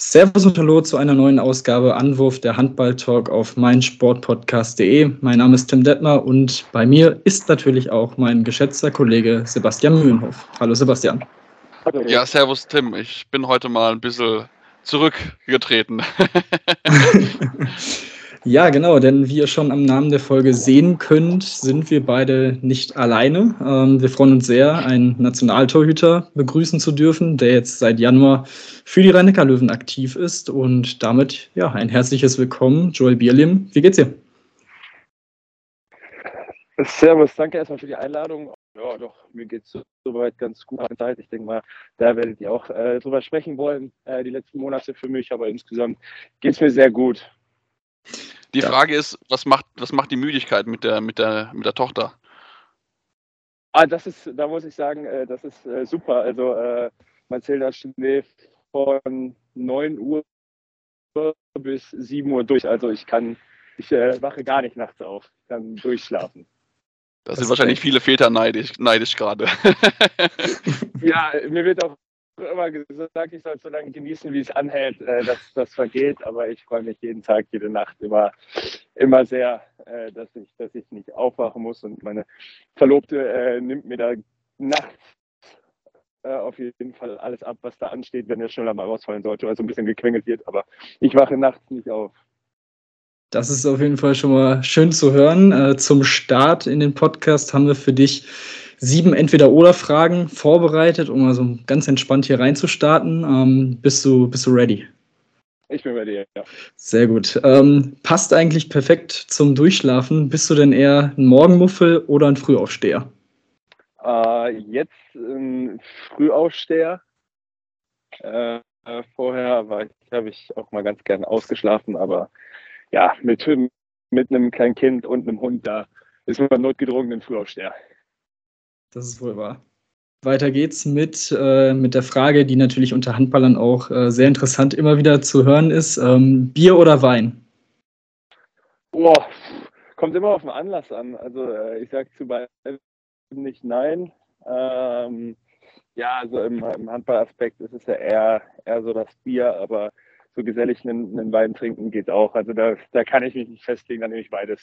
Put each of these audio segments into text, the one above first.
Servus und Hallo zu einer neuen Ausgabe Anwurf der Handball-Talk auf meinsportpodcast.de. Mein Name ist Tim Detmer und bei mir ist natürlich auch mein geschätzter Kollege Sebastian Mühlenhoff. Hallo Sebastian. Ja, servus Tim. Ich bin heute mal ein bisschen zurückgetreten. Ja, genau, denn wie ihr schon am Namen der Folge sehen könnt, sind wir beide nicht alleine. Ähm, wir freuen uns sehr, einen Nationaltorhüter begrüßen zu dürfen, der jetzt seit Januar für die rhein löwen aktiv ist. Und damit ja ein herzliches Willkommen, Joel Bierlim. Wie geht's dir? Servus, danke erstmal für die Einladung. Ja, doch, mir geht es soweit ganz gut an Zeit. Ich denke mal, da werdet ihr auch äh, drüber sprechen wollen, äh, die letzten Monate für mich, aber insgesamt geht es mir sehr gut. Die ja. Frage ist, was macht, was macht die Müdigkeit mit der, mit der, mit der Tochter? Ah, das ist, da muss ich sagen, äh, das ist äh, super. Also äh, man zählt das schläft von 9 Uhr bis 7 Uhr durch. Also ich kann, ich äh, wache gar nicht nachts auf, kann durchschlafen. Da sind wahrscheinlich viele Väter neidisch, neidisch gerade. ja, mir wird auch immer gesagt, ich soll so lange genießen, wie es anhält, äh, dass das vergeht. Aber ich freue mich jeden Tag, jede Nacht immer, immer sehr, äh, dass, ich, dass ich nicht aufwachen muss. Und meine Verlobte äh, nimmt mir da nachts äh, auf jeden Fall alles ab, was da ansteht, wenn er schneller mal rausfallen sollte, also ein bisschen gequengelt wird. Aber ich wache nachts nicht auf. Das ist auf jeden Fall schon mal schön zu hören. Äh, zum Start in den Podcast haben wir für dich sieben Entweder-Oder-Fragen vorbereitet, um mal so ganz entspannt hier reinzustarten. Ähm, bist, du, bist du ready? Ich bin ready, ja. Sehr gut. Ähm, passt eigentlich perfekt zum Durchschlafen. Bist du denn eher ein Morgenmuffel oder ein Frühaufsteher? Äh, jetzt ein Frühaufsteher. Äh, vorher habe ich auch mal ganz gern ausgeschlafen, aber ja, mit, mit einem kleinen Kind und einem Hund, da ist man notgedrungen ein Frühaufsteher. Das ist wohl wahr. Weiter geht's mit, äh, mit der Frage, die natürlich unter Handballern auch äh, sehr interessant immer wieder zu hören ist. Ähm, Bier oder Wein? Boah, kommt immer auf den Anlass an. Also äh, ich sage zu beiden nicht nein. Ähm, ja, also im, im Handballaspekt ist es ja eher, eher so das Bier, aber so gesellig einen, einen Wein trinken geht auch. Also da, da kann ich mich nicht festlegen, dann nehme ich beides.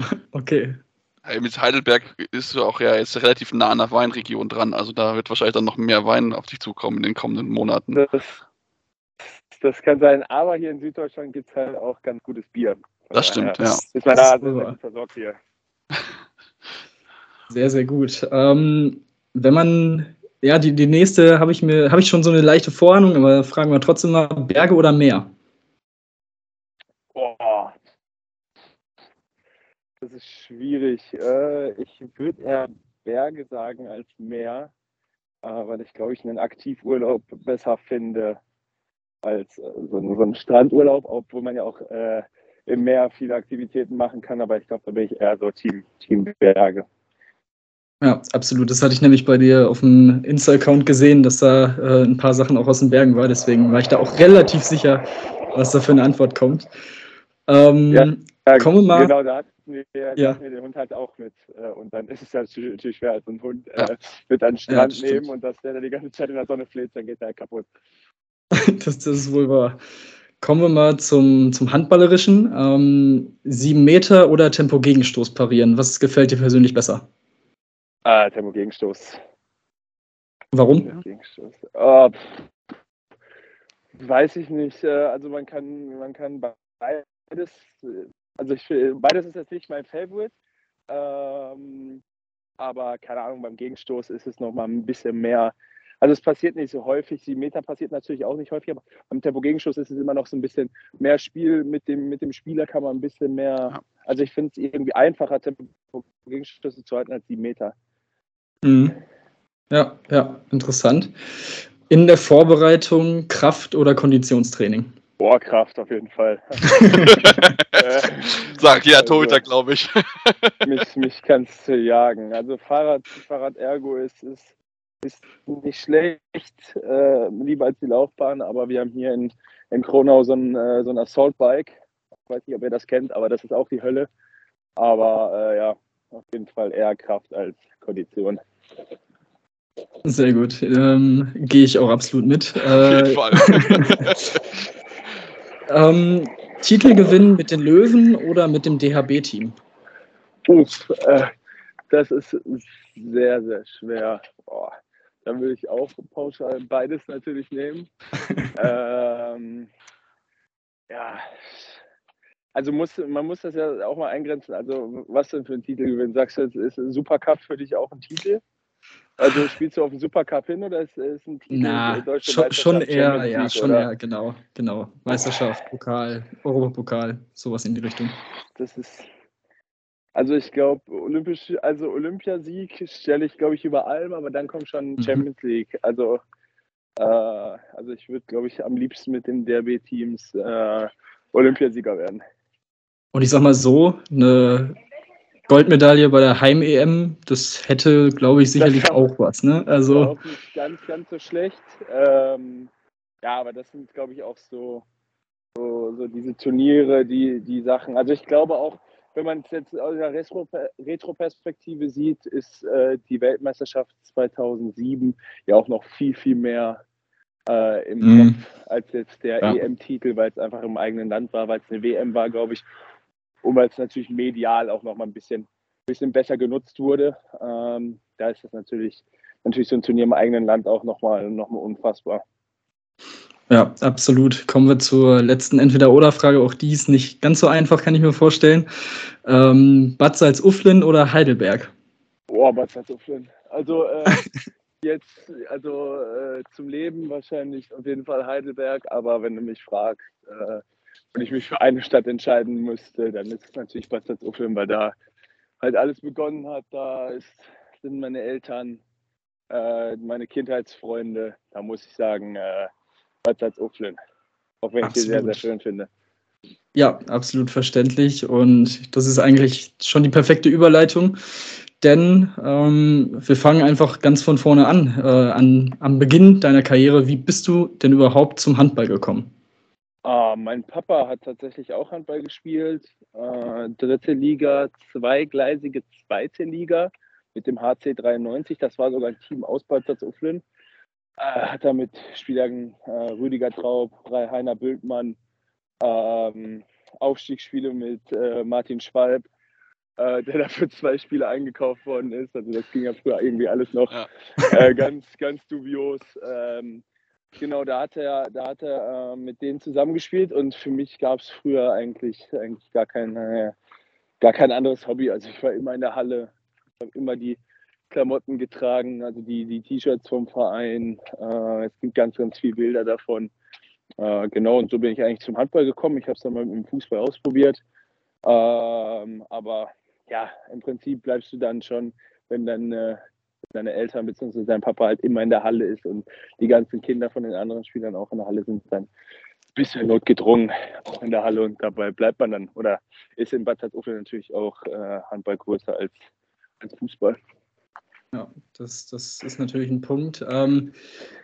Okay, mit Heidelberg ist du auch ja jetzt relativ nah an der Weinregion dran. Also da wird wahrscheinlich dann noch mehr Wein auf dich zukommen in den kommenden Monaten. Das, das kann sein, aber hier in Süddeutschland gibt es halt auch ganz gutes Bier. Das stimmt, ja. Ist man da also versorgt hier. Sehr, sehr gut. Ähm, wenn man, ja, die, die nächste habe ich mir, habe ich schon so eine leichte Vorahnung, aber fragen wir trotzdem mal, Berge oder Meer? Das ist schwierig. Äh, ich würde eher Berge sagen als Meer, äh, weil ich glaube ich einen Aktivurlaub besser finde als äh, so einen Strandurlaub, obwohl man ja auch im Meer viele Aktivitäten machen kann. Aber ich glaube, da bin ich eher so Team, Team Berge. Ja, absolut. Das hatte ich nämlich bei dir auf dem Insta-Account gesehen, dass da äh, ein paar Sachen auch aus den Bergen war. Deswegen war ich da auch relativ sicher, was da für eine Antwort kommt. Ähm, ja, kommen wir mal. Genau, da hatten wir, ja. wir den Hund halt auch mit. Äh, und dann ist es ja natürlich schwer, als ein Hund äh, mit an den Strand ja, nehmen und dass der dann die ganze Zeit in der Sonne fleht, dann geht der kaputt. das, das ist wohl wahr. Kommen wir mal zum, zum Handballerischen. Ähm, sieben Meter oder Tempo-Gegenstoß parieren? Was gefällt dir persönlich besser? Ah, Tempo-Gegenstoß. Warum? Gegenstoß. Oh, weiß ich nicht. Äh, also man kann, man kann beides, also ich, beides ist jetzt nicht mein Favorite. Ähm, aber keine Ahnung, beim Gegenstoß ist es nochmal ein bisschen mehr. Also es passiert nicht so häufig. Die Meter passiert natürlich auch nicht häufig, aber beim Tempo-Gegenstoß ist es immer noch so ein bisschen mehr Spiel. Mit dem, mit dem Spieler kann man ein bisschen mehr. Also ich finde es irgendwie einfacher, Tempo-Gegenstöße zu halten als die Meter. Mhm. Ja, ja, interessant. In der Vorbereitung Kraft- oder Konditionstraining? Boah, Kraft auf jeden Fall. Sag ja, also, Torhüter, glaube ich. mich mich kannst du jagen. Also Fahrrad, Fahrrad Ergo ist, ist, ist nicht schlecht, äh, lieber als die Laufbahn, aber wir haben hier in, in Kronau so ein, äh, so ein Assault-Bike. Ich weiß nicht, ob ihr das kennt, aber das ist auch die Hölle. Aber äh, ja, auf jeden Fall eher Kraft als Kondition. Sehr gut. Ähm, Gehe ich auch absolut mit. Auf jeden äh, Fall. ähm, Titelgewinn mit den Löwen oder mit dem DHB-Team? Uff, äh, das ist sehr, sehr schwer. Boah, dann würde ich auch pauschal beides natürlich nehmen. ähm, ja, also muss, man muss das ja auch mal eingrenzen. Also, was denn für ein Titelgewinn? Sagst du, ist ein Supercup für dich auch ein Titel? Also spielst du auf den Supercup hin oder ist, ist ein Titel Na, schon, schon eher, ja, schon oder? eher, genau, genau. Meisterschaft, Pokal, Europapokal, sowas in die Richtung. Das ist, also ich glaube, Olympisch, also Olympiasieg stelle ich, glaube ich, über allem, aber dann kommt schon mhm. Champions League. Also, äh, also ich würde, glaube ich, am liebsten mit den DRB-Teams äh, Olympiasieger werden. Und ich sag mal so, eine Goldmedaille bei der Heim-EM, das hätte, glaube ich, sicherlich auch was. Ne? Also nicht ganz, ganz so schlecht. Ähm, ja, aber das sind, glaube ich, auch so, so, so, diese Turniere, die, die Sachen. Also ich glaube auch, wenn man es jetzt aus der Retro-Perspektive sieht, ist äh, die Weltmeisterschaft 2007 ja auch noch viel, viel mehr äh, im mhm. Kopf als jetzt der ja. EM-Titel, weil es einfach im eigenen Land war, weil es eine WM war, glaube ich und weil es natürlich medial auch noch mal ein bisschen, bisschen besser genutzt wurde. Ähm, da ist das natürlich, natürlich so ein Turnier im eigenen Land auch nochmal noch mal unfassbar. Ja, absolut. Kommen wir zur letzten Entweder-Oder-Frage. Auch die ist nicht ganz so einfach, kann ich mir vorstellen. Ähm, Bad Salzuflen oder Heidelberg? Boah, Bad Salzuflen. Also äh, jetzt, also äh, zum Leben wahrscheinlich auf jeden Fall Heidelberg, aber wenn du mich fragst, äh, und ich mich für eine Stadt entscheiden müsste, dann ist es natürlich Bad Salzuflen, weil da halt alles begonnen hat. Da ist, sind meine Eltern, äh, meine Kindheitsfreunde. Da muss ich sagen, äh, Bad Salzuflen. Auch wenn ich sie sehr, sehr schön finde. Ja, absolut verständlich. Und das ist eigentlich schon die perfekte Überleitung. Denn ähm, wir fangen einfach ganz von vorne an, äh, an, am Beginn deiner Karriere. Wie bist du denn überhaupt zum Handball gekommen? Ah, mein Papa hat tatsächlich auch Handball gespielt. Äh, dritte Liga, zweigleisige zweite Liga mit dem HC 93. Das war sogar ein Team aus Bad Uflen. Äh, hat er mit Spielern äh, Rüdiger Traub, Heiner Bültmann, ähm, Aufstiegsspiele mit äh, Martin Schwalb, äh, der dafür zwei Spiele eingekauft worden ist. Also das ging ja früher irgendwie alles noch ja. Äh, ganz, ganz dubios. Ähm, Genau, da hat er, da hat er äh, mit denen zusammengespielt und für mich gab es früher eigentlich, eigentlich gar, kein, äh, gar kein anderes Hobby. Also ich war immer in der Halle, habe immer die Klamotten getragen, also die, die T-Shirts vom Verein. Äh, es gibt ganz, ganz viele Bilder davon. Äh, genau, und so bin ich eigentlich zum Handball gekommen. Ich habe es dann mal mit dem Fußball ausprobiert. Ähm, aber ja, im Prinzip bleibst du dann schon, wenn dann äh, seine Eltern bzw. sein Papa halt immer in der Halle ist und die ganzen Kinder von den anderen Spielern auch in der Halle sind, dann ein bisschen notgedrungen auch in der Halle und dabei bleibt man dann oder ist in Bad Salzuflen natürlich auch äh, Handball größer als, als Fußball. Ja, das, das ist natürlich ein Punkt. Ähm,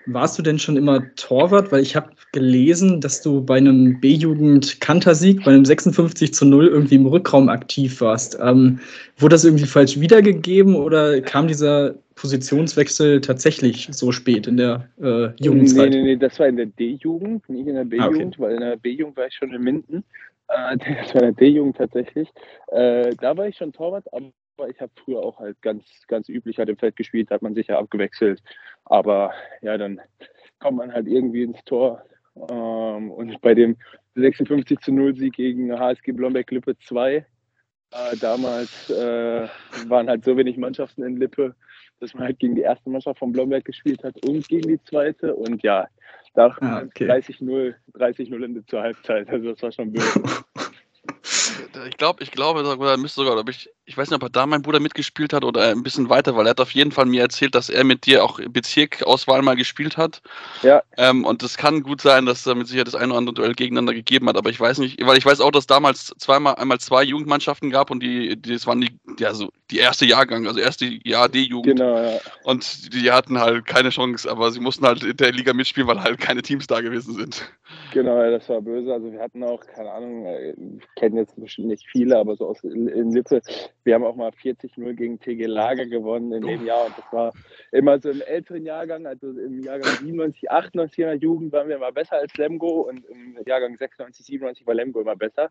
warst du denn schon immer Torwart? Weil ich habe gelesen, dass du bei einem B-Jugend-Kantersieg, bei einem 56 zu 0 irgendwie im Rückraum aktiv warst. Ähm, wurde das irgendwie falsch wiedergegeben oder kam dieser Positionswechsel tatsächlich so spät in der äh, Jugendzeit? Nee, nee, nee, das war in der D-Jugend, nicht in der B-Jugend, ah, okay. weil in der B-Jugend war ich schon in Minden. Äh, das war in der D-Jugend tatsächlich. Äh, da war ich schon Torwart, aber ich habe früher auch halt ganz, ganz üblich halt im Feld gespielt, hat man sich ja abgewechselt. Aber ja, dann kommt man halt irgendwie ins Tor. Ähm, und bei dem 56 zu 0 Sieg gegen HSG Blomberg-Lippe 2, äh, damals äh, waren halt so wenig Mannschaften in Lippe, dass man halt gegen die erste Mannschaft von Blomberg gespielt hat und gegen die zweite. Und ja, da ah, okay. 30-0, 30-0 zur Halbzeit. Also das war schon böse. ich glaube, ich glaube, da müsste sogar, glaube ich, ich weiß nicht, ob er da mein Bruder mitgespielt hat oder ein bisschen weiter, weil er hat auf jeden Fall mir erzählt, dass er mit dir auch Bezirkauswahl mal gespielt hat. Ja. Ähm, und es kann gut sein, dass er mit Sicherheit das eine oder andere Duell gegeneinander gegeben hat, aber ich weiß nicht, weil ich weiß auch, dass damals zweimal einmal zwei Jugendmannschaften gab und die, die das waren die, ja, so die erste Jahrgang, also erste Jahr D-Jugend. Genau, ja. Und die hatten halt keine Chance, aber sie mussten halt in der Liga mitspielen, weil halt keine Teams da gewesen sind. Genau, ja, das war böse. Also wir hatten auch, keine Ahnung, äh, kennen jetzt bestimmt nicht viele, aber so aus in Lippe, wir haben auch mal 40-0 gegen TG Lager gewonnen in dem Jahr und das war immer so im älteren Jahrgang, also im Jahrgang 97, 98 in der Jugend waren wir immer besser als Lemgo und im Jahrgang 96, 97 war Lemgo immer besser.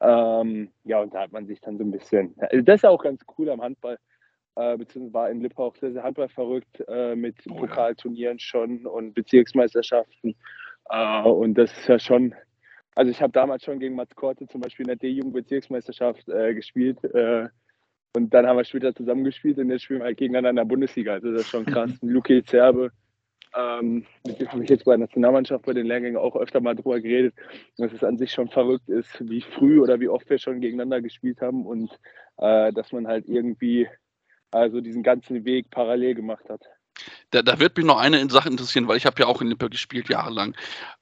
Ähm, ja, und da hat man sich dann so ein bisschen, also das ist auch ganz cool am Handball, äh, beziehungsweise war in Lippe auch sehr, sehr Handball verrückt äh, mit oh, Pokalturnieren schon und Bezirksmeisterschaften. Äh, und das ist ja schon, also ich habe damals schon gegen Mats Korte zum Beispiel in der D-Jugendbezirksmeisterschaft äh, gespielt. Äh, und dann haben wir später zusammengespielt und jetzt spielen wir halt gegeneinander in der Bundesliga. Also das ist schon krass. Luke Zerbe, ähm, mit dem habe ich jetzt bei der Nationalmannschaft bei den Lehrgängen auch öfter mal drüber geredet, dass es an sich schon verrückt ist, wie früh oder wie oft wir schon gegeneinander gespielt haben und äh, dass man halt irgendwie also diesen ganzen Weg parallel gemacht hat. Da, da wird mich noch eine Sache interessieren, weil ich habe ja auch in Lippe gespielt jahrelang.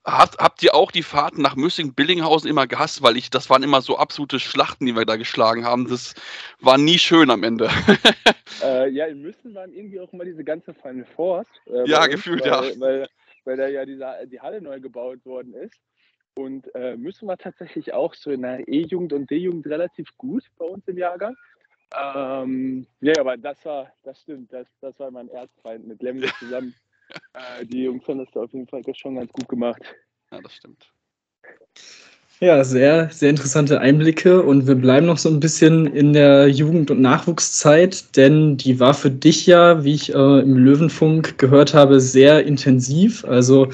Habt, habt ihr auch die Fahrten nach Müssing-Billinghausen immer gehasst? Weil ich, das waren immer so absolute Schlachten, die wir da geschlagen haben. Das war nie schön am Ende. äh, ja, in Müssen waren irgendwie auch immer diese ganze Final Fours. Äh, ja, gefühlt, weil, ja. Weil, weil da ja diese, die Halle neu gebaut worden ist. Und äh, Müssen war tatsächlich auch so in der E-Jugend und D-Jugend relativ gut bei uns im Jahrgang. Ähm, ja, aber das war, das stimmt, das, das war mein Erzfeind mit Lemgo zusammen. äh, die Jungs haben das da auf jeden Fall schon ganz gut gemacht. Ja, das stimmt. Ja, sehr, sehr interessante Einblicke und wir bleiben noch so ein bisschen in der Jugend- und Nachwuchszeit, denn die war für dich ja, wie ich äh, im Löwenfunk gehört habe, sehr intensiv. Also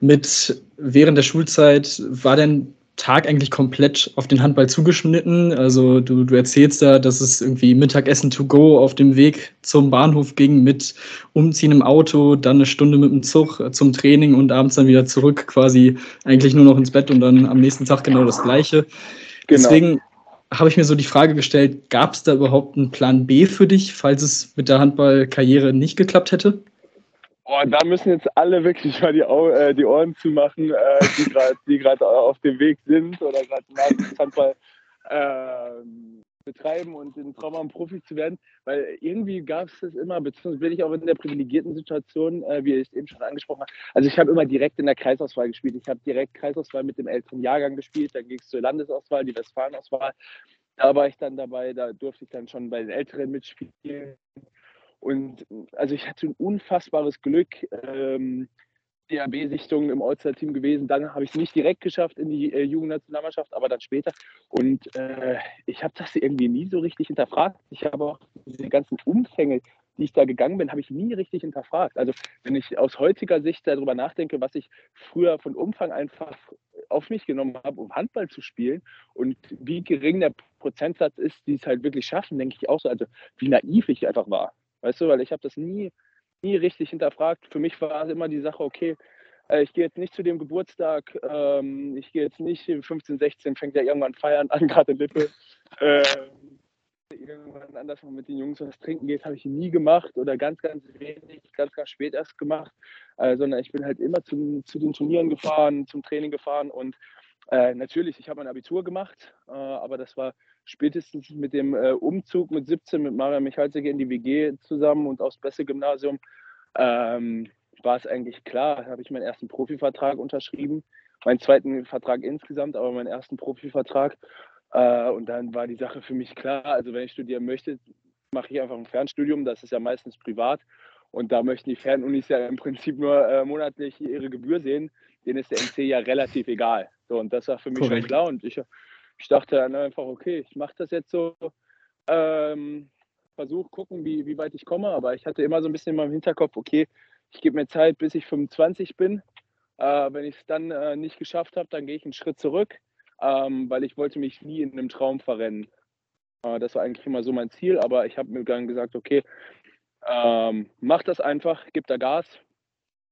mit während der Schulzeit war denn Tag eigentlich komplett auf den Handball zugeschnitten. Also du, du erzählst da, dass es irgendwie Mittagessen to go auf dem Weg zum Bahnhof ging mit Umziehen im Auto, dann eine Stunde mit dem Zug zum Training und abends dann wieder zurück, quasi eigentlich nur noch ins Bett und dann am nächsten Tag genau das Gleiche. Genau. Deswegen habe ich mir so die Frage gestellt, gab es da überhaupt einen Plan B für dich, falls es mit der Handballkarriere nicht geklappt hätte? Oh, da müssen jetzt alle wirklich mal die, Au äh, die Ohren zumachen, äh, die gerade auf dem Weg sind oder gerade Handball äh, betreiben und den Traum haben, Profi zu werden. Weil irgendwie gab es das immer, beziehungsweise bin ich auch in der privilegierten Situation, äh, wie ich es eben schon angesprochen habe. Also ich habe immer direkt in der Kreisauswahl gespielt. Ich habe direkt Kreisauswahl mit dem älteren Jahrgang gespielt. Dann ging es zur Landesauswahl, die Westfalenauswahl. Da war ich dann dabei, da durfte ich dann schon bei den Älteren mitspielen. Und also ich hatte ein unfassbares Glück. Ähm, DAB-Sichtung im All-Star-Team gewesen. Dann habe ich es nicht direkt geschafft in die äh, Jugendnationalmannschaft, aber dann später. Und äh, ich habe das irgendwie nie so richtig hinterfragt. Ich habe auch diese ganzen Umfänge, die ich da gegangen bin, habe ich nie richtig hinterfragt. Also wenn ich aus heutiger Sicht darüber nachdenke, was ich früher von Umfang einfach auf mich genommen habe, um Handball zu spielen und wie gering der Prozentsatz ist, die es halt wirklich schaffen, denke ich auch so, also wie naiv ich einfach war. Weißt du, weil ich habe das nie, nie richtig hinterfragt. Für mich war immer die Sache, okay, äh, ich gehe jetzt nicht zu dem Geburtstag, ähm, ich gehe jetzt nicht 15, 16, fängt ja irgendwann Feiern an, gerade Lippe. Äh, irgendwann anders mit den Jungs was trinken geht, habe ich nie gemacht oder ganz, ganz wenig, ganz, ganz spät erst gemacht, äh, sondern ich bin halt immer zum, zu den Turnieren gefahren, zum Training gefahren und äh, natürlich, ich habe mein Abitur gemacht, äh, aber das war spätestens mit dem äh, Umzug mit 17 mit Maria Michalzig in die WG zusammen und aufs Besse-Gymnasium ähm, war es eigentlich klar. Da habe ich meinen ersten Profivertrag unterschrieben, meinen zweiten Vertrag insgesamt, aber meinen ersten Profivertrag. Äh, und dann war die Sache für mich klar. Also wenn ich studieren möchte, mache ich einfach ein Fernstudium. Das ist ja meistens privat. Und da möchten die Fernunis ja im Prinzip nur äh, monatlich ihre Gebühr sehen. Denen ist der NC ja relativ egal. So, und das war für mich Korrekt. schon klar. Und ich, ich dachte dann einfach, okay, ich mache das jetzt so. Ähm, Versuche gucken, wie, wie weit ich komme. Aber ich hatte immer so ein bisschen in meinem Hinterkopf, okay, ich gebe mir Zeit, bis ich 25 bin. Äh, wenn ich es dann äh, nicht geschafft habe, dann gehe ich einen Schritt zurück, ähm, weil ich wollte mich nie in einem Traum verrennen. Äh, das war eigentlich immer so mein Ziel, aber ich habe mir dann gesagt, okay, ähm, mach das einfach, gib da Gas,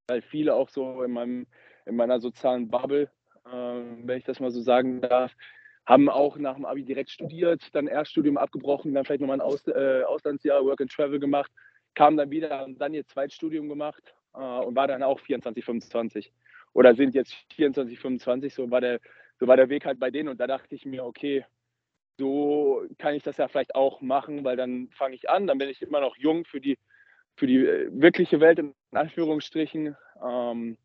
weil viele auch so in, meinem, in meiner sozialen Bubble, äh, wenn ich das mal so sagen darf, haben auch nach dem Abi direkt studiert, dann Erststudium abgebrochen, dann vielleicht nochmal ein Aus, äh, Auslandsjahr, Work and Travel gemacht, kamen dann wieder, haben dann ihr Zweitstudium gemacht äh, und war dann auch 24, 25 oder sind jetzt 24, 25, so war der, so war der Weg halt bei denen. Und da dachte ich mir, okay, so kann ich das ja vielleicht auch machen, weil dann fange ich an, dann bin ich immer noch jung für die, für die äh, wirkliche Welt in Anführungsstrichen. Ähm,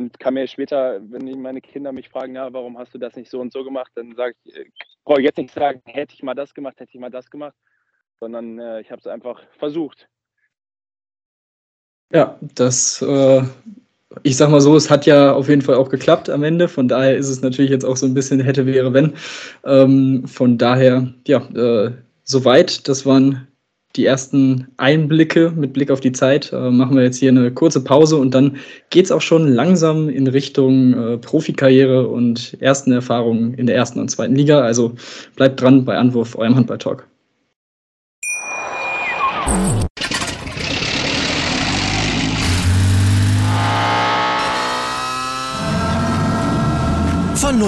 und kann mir später, wenn meine Kinder mich fragen, ja, warum hast du das nicht so und so gemacht, dann sage ich, äh, brauche ich jetzt nicht sagen, hätte ich mal das gemacht, hätte ich mal das gemacht, sondern äh, ich habe es einfach versucht. Ja, das äh, ich sag mal so, es hat ja auf jeden Fall auch geklappt am Ende. Von daher ist es natürlich jetzt auch so ein bisschen hätte, wäre, wenn. Ähm, von daher, ja, äh, soweit. Das waren die ersten Einblicke mit Blick auf die Zeit. Äh, machen wir jetzt hier eine kurze Pause und dann geht es auch schon langsam in Richtung äh, Profikarriere und ersten Erfahrungen in der ersten und zweiten Liga. Also bleibt dran bei Anwurf, eurem Handball-Talk.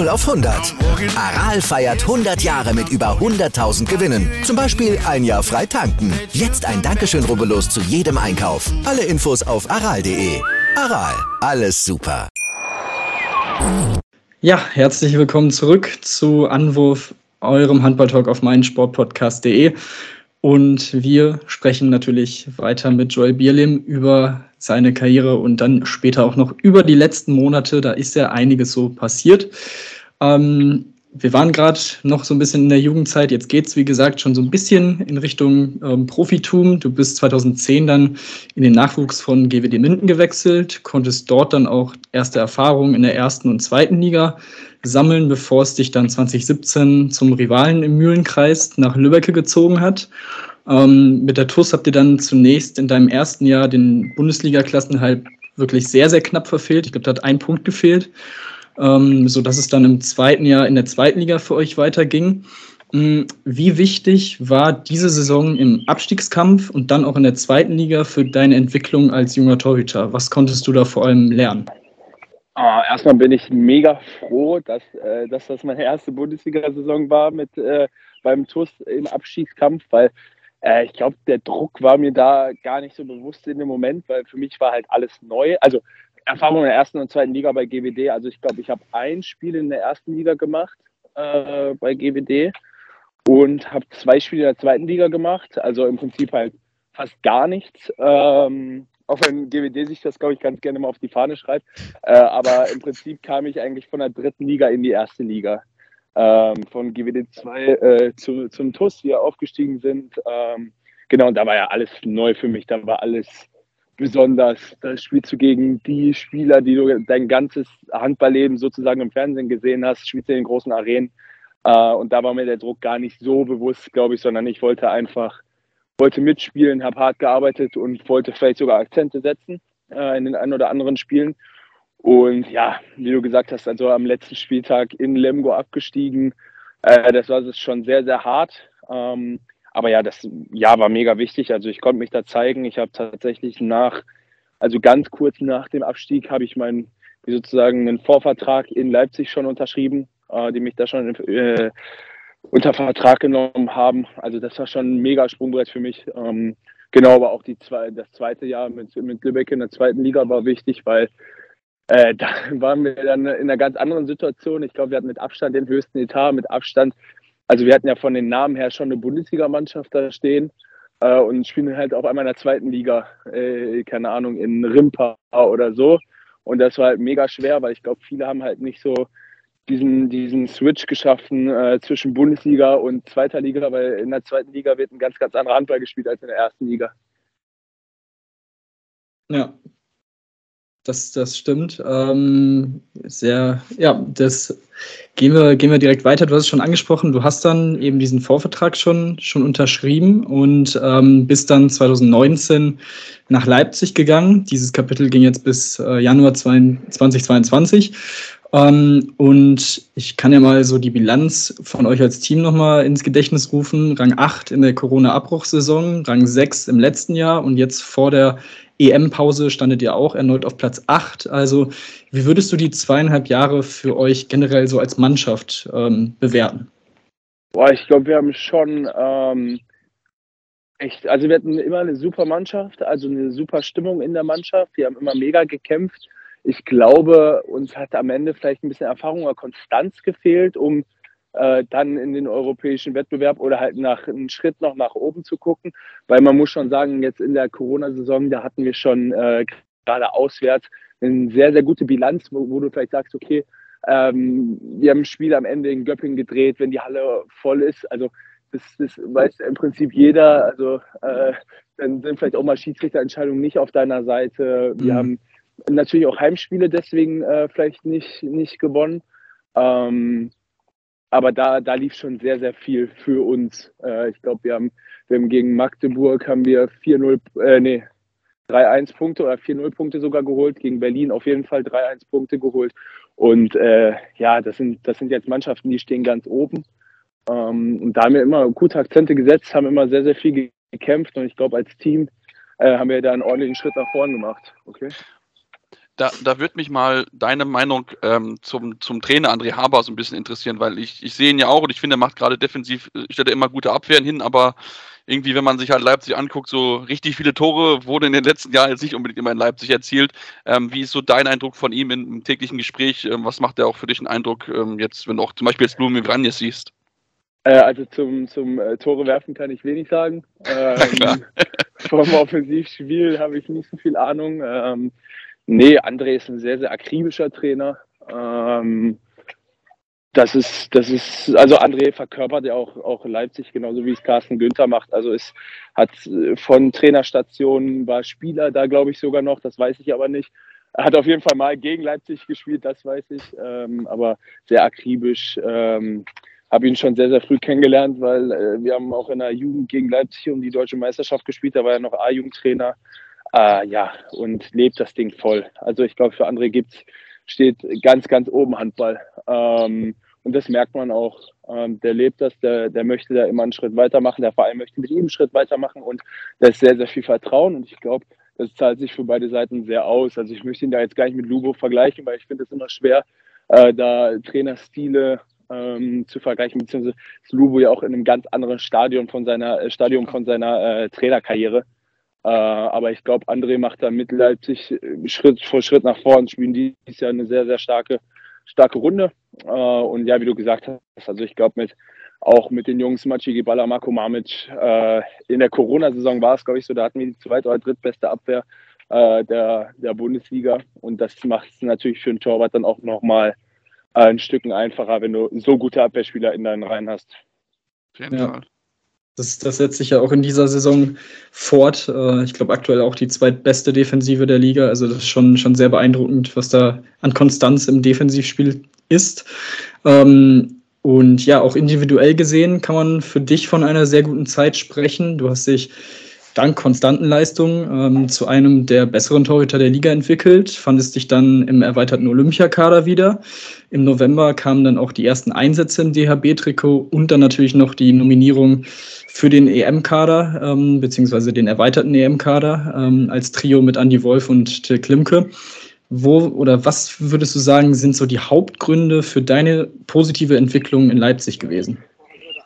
0 auf 100. Aral feiert 100 Jahre mit über 100.000 Gewinnen. Zum Beispiel ein Jahr frei tanken. Jetzt ein Dankeschön, rubbellos zu jedem Einkauf. Alle Infos auf aral.de. Aral, alles super. Ja, herzlich willkommen zurück zu Anwurf, eurem Handballtalk auf meinsportpodcast.de. Und wir sprechen natürlich weiter mit Joel Bierlim über seine Karriere und dann später auch noch über die letzten Monate. Da ist ja einiges so passiert. Ähm, wir waren gerade noch so ein bisschen in der Jugendzeit. Jetzt geht es, wie gesagt, schon so ein bisschen in Richtung ähm, Profitum. Du bist 2010 dann in den Nachwuchs von GWD Minden gewechselt, konntest dort dann auch erste Erfahrungen in der ersten und zweiten Liga sammeln, bevor es dich dann 2017 zum Rivalen im Mühlenkreis nach Lübbecke gezogen hat. Ähm, mit der TUS habt ihr dann zunächst in deinem ersten Jahr den Bundesliga-Klassenhalt wirklich sehr, sehr knapp verfehlt. Ich glaube, da hat ein Punkt gefehlt, ähm, sodass es dann im zweiten Jahr in der zweiten Liga für euch weiterging. Ähm, wie wichtig war diese Saison im Abstiegskampf und dann auch in der zweiten Liga für deine Entwicklung als junger Torhüter? Was konntest du da vor allem lernen? Ah, erstmal bin ich mega froh, dass, äh, dass das meine erste Bundesliga-Saison war mit äh, beim TUS im Abstiegskampf, weil äh, ich glaube, der Druck war mir da gar nicht so bewusst in dem Moment, weil für mich war halt alles neu. Also Erfahrung in der ersten und zweiten Liga bei GWD. Also ich glaube, ich habe ein Spiel in der ersten Liga gemacht äh, bei GWD und habe zwei Spiele in der zweiten Liga gemacht. Also im Prinzip halt fast gar nichts. Ähm, auch wenn GWD sich das, glaube ich, ganz gerne mal auf die Fahne schreibt. Äh, aber im Prinzip kam ich eigentlich von der dritten Liga in die erste Liga ähm, von GWD 2 äh, zu, zum TUS, die ja aufgestiegen sind. Ähm, genau, und da war ja alles neu für mich. Da war alles besonders. Da spielst du gegen die Spieler, die du dein ganzes Handballleben sozusagen im Fernsehen gesehen hast, spielst du in den großen Arenen. Äh, und da war mir der Druck gar nicht so bewusst, glaube ich, sondern ich wollte einfach, wollte mitspielen, habe hart gearbeitet und wollte vielleicht sogar Akzente setzen äh, in den ein oder anderen Spielen. Und ja, wie du gesagt hast, also am letzten Spieltag in Lemgo abgestiegen. Äh, das war schon sehr, sehr hart. Ähm, aber ja, das Jahr war mega wichtig. Also ich konnte mich da zeigen. Ich habe tatsächlich nach, also ganz kurz nach dem Abstieg, habe ich meinen sozusagen einen Vorvertrag in Leipzig schon unterschrieben, äh, die mich da schon äh, unter Vertrag genommen haben. Also das war schon ein mega Sprungbrett für mich. Ähm, genau, aber auch die zwei, das zweite Jahr mit, mit Lübeck in der zweiten Liga war wichtig, weil äh, da waren wir dann in einer ganz anderen Situation. Ich glaube, wir hatten mit Abstand den höchsten Etat, mit Abstand. Also wir hatten ja von den Namen her schon eine Bundesligamannschaft da stehen äh, und spielen halt auf einmal in der zweiten Liga, äh, keine Ahnung, in Rimpa oder so. Und das war halt mega schwer, weil ich glaube, viele haben halt nicht so diesen, diesen Switch geschaffen äh, zwischen Bundesliga und zweiter Liga, weil in der zweiten Liga wird ein ganz, ganz anderer Handball gespielt als in der ersten Liga. Ja, das, das stimmt. Ähm, sehr, ja, das gehen wir, gehen wir direkt weiter. Du hast es schon angesprochen, du hast dann eben diesen Vorvertrag schon, schon unterschrieben und ähm, bist dann 2019 nach Leipzig gegangen. Dieses Kapitel ging jetzt bis äh, Januar 2022. Ähm, und ich kann ja mal so die Bilanz von euch als Team nochmal ins Gedächtnis rufen. Rang 8 in der Corona-Abbruchssaison, Rang 6 im letzten Jahr und jetzt vor der EM-Pause standet ihr auch erneut auf Platz 8. Also, wie würdest du die zweieinhalb Jahre für euch generell so als Mannschaft ähm, bewerten? Boah, ich glaube, wir haben schon ähm, echt, also wir hatten immer eine super Mannschaft, also eine super Stimmung in der Mannschaft. Wir haben immer mega gekämpft. Ich glaube, uns hat am Ende vielleicht ein bisschen Erfahrung oder Konstanz gefehlt, um äh, dann in den europäischen Wettbewerb oder halt nach einen Schritt noch nach oben zu gucken. Weil man muss schon sagen, jetzt in der Corona-Saison, da hatten wir schon äh, gerade auswärts eine sehr, sehr gute Bilanz, wo, wo du vielleicht sagst, okay, ähm, wir haben ein Spiel am Ende in Göppingen gedreht, wenn die Halle voll ist. Also das, das weiß im Prinzip jeder. Also äh, dann sind vielleicht auch mal Schiedsrichterentscheidungen nicht auf deiner Seite. Wir mhm. haben natürlich auch Heimspiele deswegen äh, vielleicht nicht, nicht gewonnen. Ähm, aber da, da lief schon sehr, sehr viel für uns. Äh, ich glaube, wir haben, wir haben gegen Magdeburg haben wir 4-0, äh, nee, 3-1 Punkte oder 4-0 Punkte sogar geholt. Gegen Berlin auf jeden Fall 3-1 Punkte geholt. Und äh, ja, das sind, das sind jetzt Mannschaften, die stehen ganz oben. Ähm, und da haben wir immer gute Akzente gesetzt, haben immer sehr, sehr viel gekämpft. Und ich glaube, als Team äh, haben wir da einen ordentlichen Schritt nach vorn gemacht. Okay da, da würde mich mal deine Meinung ähm, zum, zum Trainer André Haber so ein bisschen interessieren, weil ich, ich sehe ihn ja auch und ich finde, er macht gerade defensiv, äh, stellt er immer gute Abwehren hin, aber irgendwie, wenn man sich halt Leipzig anguckt, so richtig viele Tore wurden in den letzten Jahren jetzt nicht unbedingt immer in Leipzig erzielt. Ähm, wie ist so dein Eindruck von ihm im, im täglichen Gespräch? Ähm, was macht er auch für dich einen Eindruck ähm, jetzt, wenn du auch zum Beispiel jetzt Blumen Vranjes siehst? Äh, also zum, zum äh, Tore werfen kann ich wenig sagen. Ähm, vom Offensivspiel habe ich nicht so viel Ahnung. Nee, André ist ein sehr, sehr akribischer Trainer. Ähm, das ist, das ist, also André verkörpert ja auch, auch Leipzig, genauso wie es Carsten Günther macht. Also es hat von Trainerstationen, war Spieler da, glaube ich, sogar noch, das weiß ich aber nicht. Er hat auf jeden Fall mal gegen Leipzig gespielt, das weiß ich, ähm, aber sehr akribisch. Ähm, habe ihn schon sehr, sehr früh kennengelernt, weil äh, wir haben auch in der Jugend gegen Leipzig um die deutsche Meisterschaft gespielt. Da war er noch A-Jugendtrainer. Äh, ja, und lebt das Ding voll. Also ich glaube, für andere gibt's, steht ganz, ganz oben Handball. Ähm, und das merkt man auch. Ähm, der lebt das, der, der möchte da immer einen Schritt weitermachen. Der Verein möchte mit ihm einen Schritt weitermachen und da ist sehr, sehr viel Vertrauen. Und ich glaube, das zahlt sich für beide Seiten sehr aus. Also ich möchte ihn da jetzt gar nicht mit Lubo vergleichen, weil ich finde es immer schwer, äh, da Trainerstile ähm, zu vergleichen, beziehungsweise ist Lubo ja auch in einem ganz anderen Stadion von seiner äh, Stadium von seiner äh, Trainerkarriere. Äh, aber ich glaube, André macht da mit Leipzig äh, Schritt vor Schritt nach vorn, spielen dieses Jahr eine sehr, sehr starke, starke Runde. Äh, und ja, wie du gesagt hast, also ich glaube, mit auch mit den Jungs Maciej Gibala, Marco Mamic, äh, in der Corona-Saison war es, glaube ich, so, da hatten wir die zweite oder drittbeste Abwehr äh, der, der Bundesliga. Und das macht es natürlich für einen Torwart dann auch nochmal äh, ein Stück einfacher, wenn du so gute Abwehrspieler in deinen Reihen hast. Auf jeden ja. Fall. Das, das setzt sich ja auch in dieser Saison fort. Äh, ich glaube, aktuell auch die zweitbeste Defensive der Liga. Also das ist schon, schon sehr beeindruckend, was da an Konstanz im Defensivspiel ist. Ähm, und ja, auch individuell gesehen kann man für dich von einer sehr guten Zeit sprechen. Du hast dich dank konstanten Leistungen ähm, zu einem der besseren Torhüter der Liga entwickelt, fandest dich dann im erweiterten Olympiakader wieder. Im November kamen dann auch die ersten Einsätze im DHB-Trikot und dann natürlich noch die Nominierung für den EM-Kader, ähm, beziehungsweise den erweiterten EM-Kader ähm, als Trio mit Andy Wolf und Till Klimke. Wo oder was würdest du sagen, sind so die Hauptgründe für deine positive Entwicklung in Leipzig gewesen?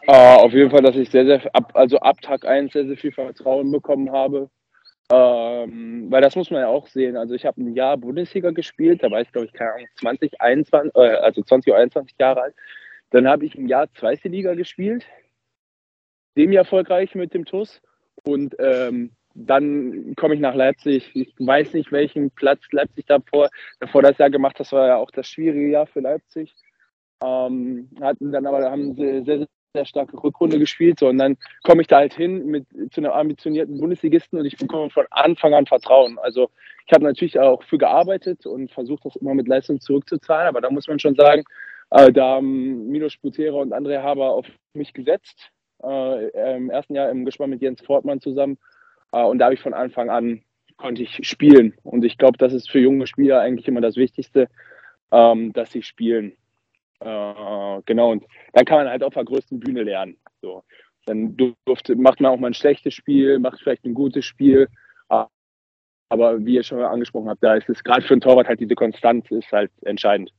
Uh, auf jeden Fall, dass ich sehr, sehr, ab, also ab Tag 1 sehr, sehr viel Vertrauen bekommen habe. Ähm, weil das muss man ja auch sehen. Also ich habe ein Jahr Bundesliga gespielt, da war ich, glaube ich, keine Ahnung, 20, 21, äh, also 20 oder 21 Jahre alt. Dann habe ich ein Jahr zweite Liga gespielt, dem erfolgreich mit dem TUS. Und ähm, dann komme ich nach Leipzig. Ich weiß nicht, welchen Platz Leipzig davor, davor das Jahr gemacht hat. Das war ja auch das schwierige Jahr für Leipzig. Ähm, hatten dann aber haben sie sehr, sehr sehr starke Rückrunde gespielt. So, und dann komme ich da halt hin mit zu einem ambitionierten Bundesligisten und ich bekomme von Anfang an Vertrauen. Also ich habe natürlich auch für gearbeitet und versucht, das immer mit Leistung zurückzuzahlen, aber da muss man schon sagen, äh, da haben Milos Sputera und André Haber auf mich gesetzt. Äh, Im ersten Jahr im Gespann mit Jens Fortmann zusammen. Äh, und da habe ich von Anfang an konnte ich spielen. Und ich glaube, das ist für junge Spieler eigentlich immer das Wichtigste, ähm, dass sie spielen. Äh, genau, und dann kann man halt auf der größten Bühne lernen. So. Dann durfte, macht man auch mal ein schlechtes Spiel, macht vielleicht ein gutes Spiel. Aber wie ihr schon angesprochen habt, da ist es gerade für einen Torwart halt diese Konstanz ist halt entscheidend.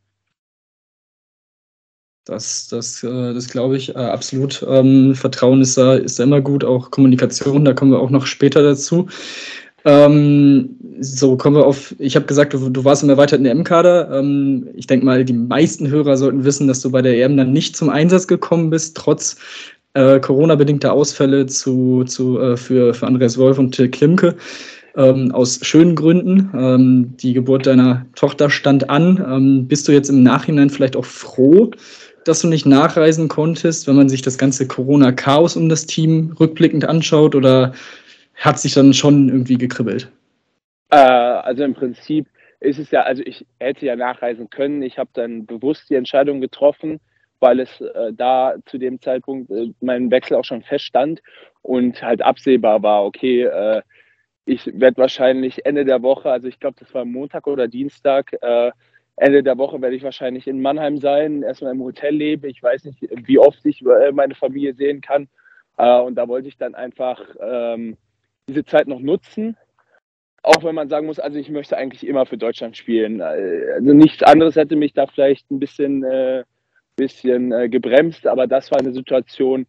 Das, das, äh, das glaube ich äh, absolut. Ähm, Vertrauen ist da, ist da immer gut, auch Kommunikation, da kommen wir auch noch später dazu. Ähm, so kommen wir auf, ich habe gesagt, du, du, warst im erweiterten EM-Kader. Ähm, ich denke mal, die meisten Hörer sollten wissen, dass du bei der EM dann nicht zum Einsatz gekommen bist, trotz äh, Corona-bedingter Ausfälle zu, zu, äh, für, für Andreas Wolf und Till Klimke. Ähm, aus schönen Gründen. Ähm, die Geburt deiner Tochter stand an. Ähm, bist du jetzt im Nachhinein vielleicht auch froh, dass du nicht nachreisen konntest, wenn man sich das ganze Corona-Chaos um das Team rückblickend anschaut? Oder hat sich dann schon irgendwie gekribbelt? Äh, also im Prinzip ist es ja, also ich hätte ja nachreisen können. Ich habe dann bewusst die Entscheidung getroffen, weil es äh, da zu dem Zeitpunkt äh, mein Wechsel auch schon feststand und halt absehbar war, okay, äh, ich werde wahrscheinlich Ende der Woche, also ich glaube, das war Montag oder Dienstag, äh, Ende der Woche werde ich wahrscheinlich in Mannheim sein, erstmal im Hotel leben. Ich weiß nicht, wie oft ich äh, meine Familie sehen kann. Äh, und da wollte ich dann einfach ähm, diese Zeit noch nutzen. Auch wenn man sagen muss, also ich möchte eigentlich immer für Deutschland spielen. Also nichts anderes hätte mich da vielleicht ein bisschen, äh, bisschen äh, gebremst, aber das war eine Situation.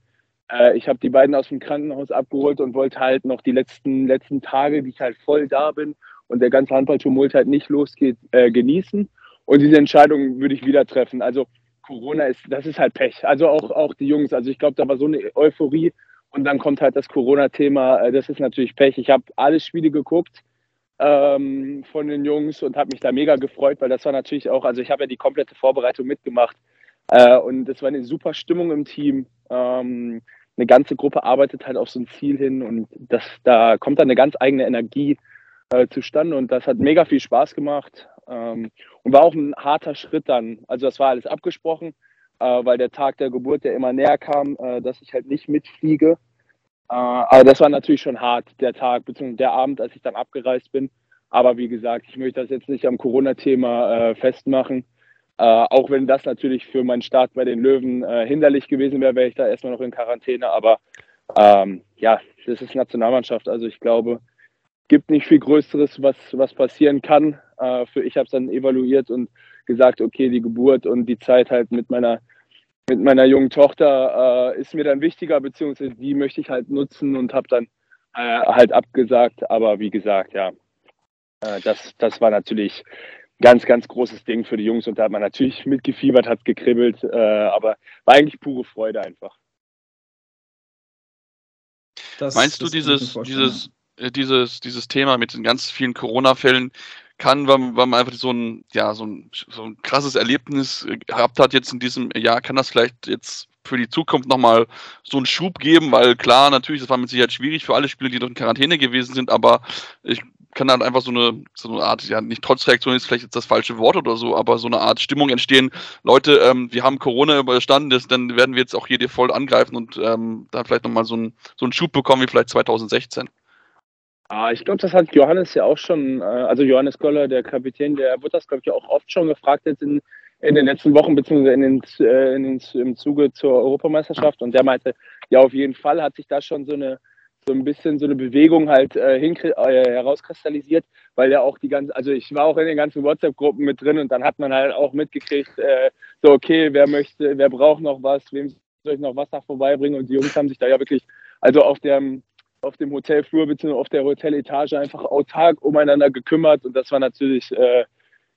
Äh, ich habe die beiden aus dem Krankenhaus abgeholt und wollte halt noch die letzten, letzten Tage, die ich halt voll da bin und der ganze Handballtumult halt nicht losgeht, äh, genießen. Und diese Entscheidung würde ich wieder treffen. Also Corona ist, das ist halt Pech. Also auch, auch die Jungs. Also ich glaube, da war so eine Euphorie und dann kommt halt das Corona-Thema. Äh, das ist natürlich Pech. Ich habe alle Spiele geguckt ähm, von den Jungs und habe mich da mega gefreut, weil das war natürlich auch, also ich habe ja die komplette Vorbereitung mitgemacht äh, und es war eine super Stimmung im Team. Ähm, eine ganze Gruppe arbeitet halt auf so ein Ziel hin und das, da kommt dann eine ganz eigene Energie äh, zustande und das hat mega viel Spaß gemacht. Ähm, und war auch ein harter Schritt dann. Also das war alles abgesprochen, äh, weil der Tag der Geburt, der immer näher kam, äh, dass ich halt nicht mitfliege. Äh, aber das war natürlich schon hart, der Tag, beziehungsweise der Abend, als ich dann abgereist bin. Aber wie gesagt, ich möchte das jetzt nicht am Corona-Thema äh, festmachen. Äh, auch wenn das natürlich für meinen Start bei den Löwen äh, hinderlich gewesen wäre, wäre ich da erstmal noch in Quarantäne. Aber ähm, ja, das ist Nationalmannschaft. Also ich glaube, gibt nicht viel Größeres, was, was passieren kann. Für ich habe es dann evaluiert und gesagt, okay, die Geburt und die Zeit halt mit meiner mit meiner jungen Tochter äh, ist mir dann wichtiger, beziehungsweise die möchte ich halt nutzen und habe dann äh, halt abgesagt. Aber wie gesagt, ja, äh, das, das war natürlich ein ganz, ganz großes Ding für die Jungs und da hat man natürlich mitgefiebert, hat gekribbelt, äh, aber war eigentlich pure Freude einfach. Das, Meinst du dieses, dieses, äh, dieses, dieses Thema mit den ganz vielen Corona-Fällen kann, weil, weil, man einfach so ein, ja, so ein, so ein krasses Erlebnis äh, gehabt hat jetzt in diesem Jahr, kann das vielleicht jetzt für die Zukunft nochmal so einen Schub geben, weil klar, natürlich, das war mit Sicherheit schwierig für alle Spieler, die noch in Quarantäne gewesen sind, aber ich kann dann einfach so eine, so eine Art, ja, nicht Trotzreaktion ist vielleicht jetzt das falsche Wort oder so, aber so eine Art Stimmung entstehen. Leute, ähm, wir haben Corona überstanden, das, dann werden wir jetzt auch hier dir voll angreifen und ähm, dann vielleicht nochmal so, ein, so einen Schub bekommen wie vielleicht 2016. Ah, ich glaube, das hat Johannes ja auch schon, äh, also Johannes Goller, der Kapitän, der wird das, glaube ich, auch oft schon gefragt jetzt in, in den letzten Wochen, beziehungsweise in den, äh, in den, im Zuge zur Europameisterschaft. Und der meinte, ja, auf jeden Fall hat sich da schon so eine, so ein bisschen so eine Bewegung halt äh, äh, herauskristallisiert, weil ja auch die ganze, also ich war auch in den ganzen WhatsApp-Gruppen mit drin und dann hat man halt auch mitgekriegt, äh, so okay, wer möchte, wer braucht noch was, wem soll ich noch Wasser vorbeibringen und die Jungs haben sich da ja wirklich, also auf dem auf dem Hotelflur bzw. auf der Hoteletage einfach autark umeinander gekümmert und das war natürlich äh,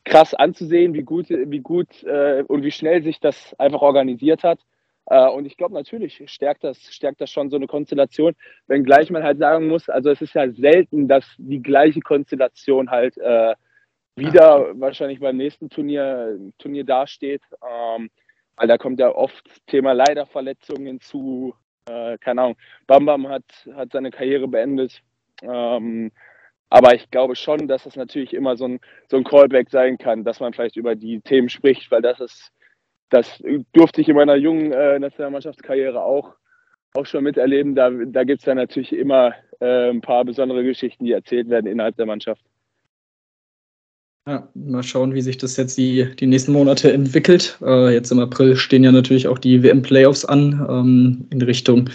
krass anzusehen, wie gut, wie gut äh, und wie schnell sich das einfach organisiert hat. Äh, und ich glaube natürlich stärkt das, stärkt das schon so eine Konstellation, wenngleich man halt sagen muss, also es ist ja selten, dass die gleiche Konstellation halt äh, wieder Ach. wahrscheinlich beim nächsten Turnier, Turnier dasteht. Ähm, weil da kommt ja oft Thema Leiderverletzungen hinzu, äh, keine Ahnung, Bam Bam hat, hat seine Karriere beendet. Ähm, aber ich glaube schon, dass es natürlich immer so ein, so ein Callback sein kann, dass man vielleicht über die Themen spricht, weil das ist, das durfte ich in meiner jungen äh, Nationalmannschaftskarriere auch, auch schon miterleben. Da, da gibt es ja natürlich immer äh, ein paar besondere Geschichten, die erzählt werden innerhalb der Mannschaft. Ja, mal schauen, wie sich das jetzt die, die nächsten Monate entwickelt. Äh, jetzt im April stehen ja natürlich auch die WM-Playoffs an ähm, in Richtung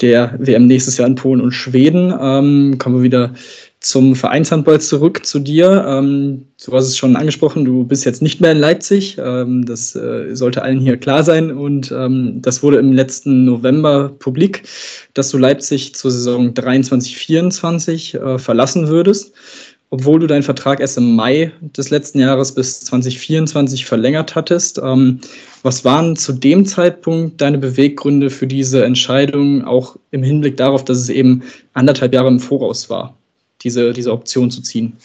der WM nächstes Jahr in Polen und Schweden. Ähm, kommen wir wieder zum Vereinshandball zurück zu dir. Ähm, du hast es schon angesprochen, du bist jetzt nicht mehr in Leipzig. Ähm, das äh, sollte allen hier klar sein. Und ähm, das wurde im letzten November publik, dass du Leipzig zur Saison 23-24 äh, verlassen würdest obwohl du deinen Vertrag erst im Mai des letzten Jahres bis 2024 verlängert hattest. Ähm, was waren zu dem Zeitpunkt deine Beweggründe für diese Entscheidung, auch im Hinblick darauf, dass es eben anderthalb Jahre im Voraus war, diese, diese Option zu ziehen?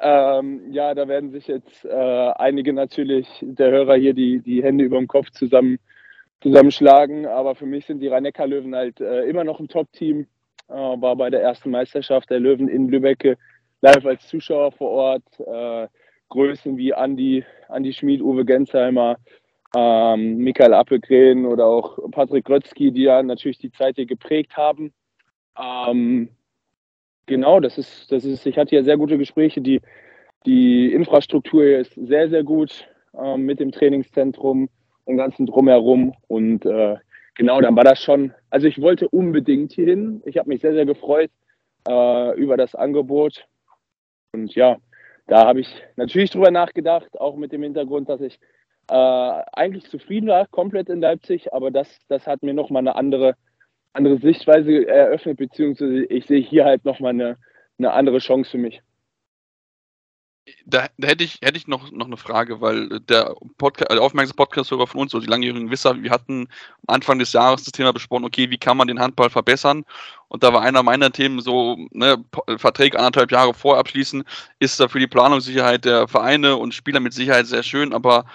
Ähm, ja, da werden sich jetzt äh, einige natürlich der Hörer hier die, die Hände über dem Kopf zusammen, zusammenschlagen. Aber für mich sind die rhein löwen halt äh, immer noch ein Top-Team. Äh, war bei der ersten Meisterschaft der Löwen in Lübeck live als Zuschauer vor Ort. Äh, Größen wie Andi, Andi Schmid, Uwe Gensheimer, ähm, Michael Appelgren oder auch Patrick Grötzky, die ja natürlich die Zeit hier geprägt haben. Ähm, genau, das ist, das ist, ich hatte ja sehr gute Gespräche. Die, die Infrastruktur hier ist sehr, sehr gut ähm, mit dem Trainingszentrum und ganzen Drumherum. Und äh, genau, dann war das schon. Also ich wollte unbedingt hierhin. Ich habe mich sehr, sehr gefreut äh, über das Angebot. Und ja, da habe ich natürlich drüber nachgedacht, auch mit dem Hintergrund, dass ich äh, eigentlich zufrieden war, komplett in Leipzig, aber das, das hat mir nochmal eine andere, andere Sichtweise eröffnet, beziehungsweise ich sehe hier halt nochmal eine, eine andere Chance für mich da, da, hätte ich, hätte ich noch, noch eine Frage, weil der, Podcast, der aufmerksame Podcast-Hörer von uns, so die langjährigen Wisser, wir hatten Anfang des Jahres das Thema besprochen, okay, wie kann man den Handball verbessern? Und da war einer meiner Themen so, ne, Verträge anderthalb Jahre vorabschließen, ist da für die Planungssicherheit der Vereine und Spieler mit Sicherheit sehr schön, aber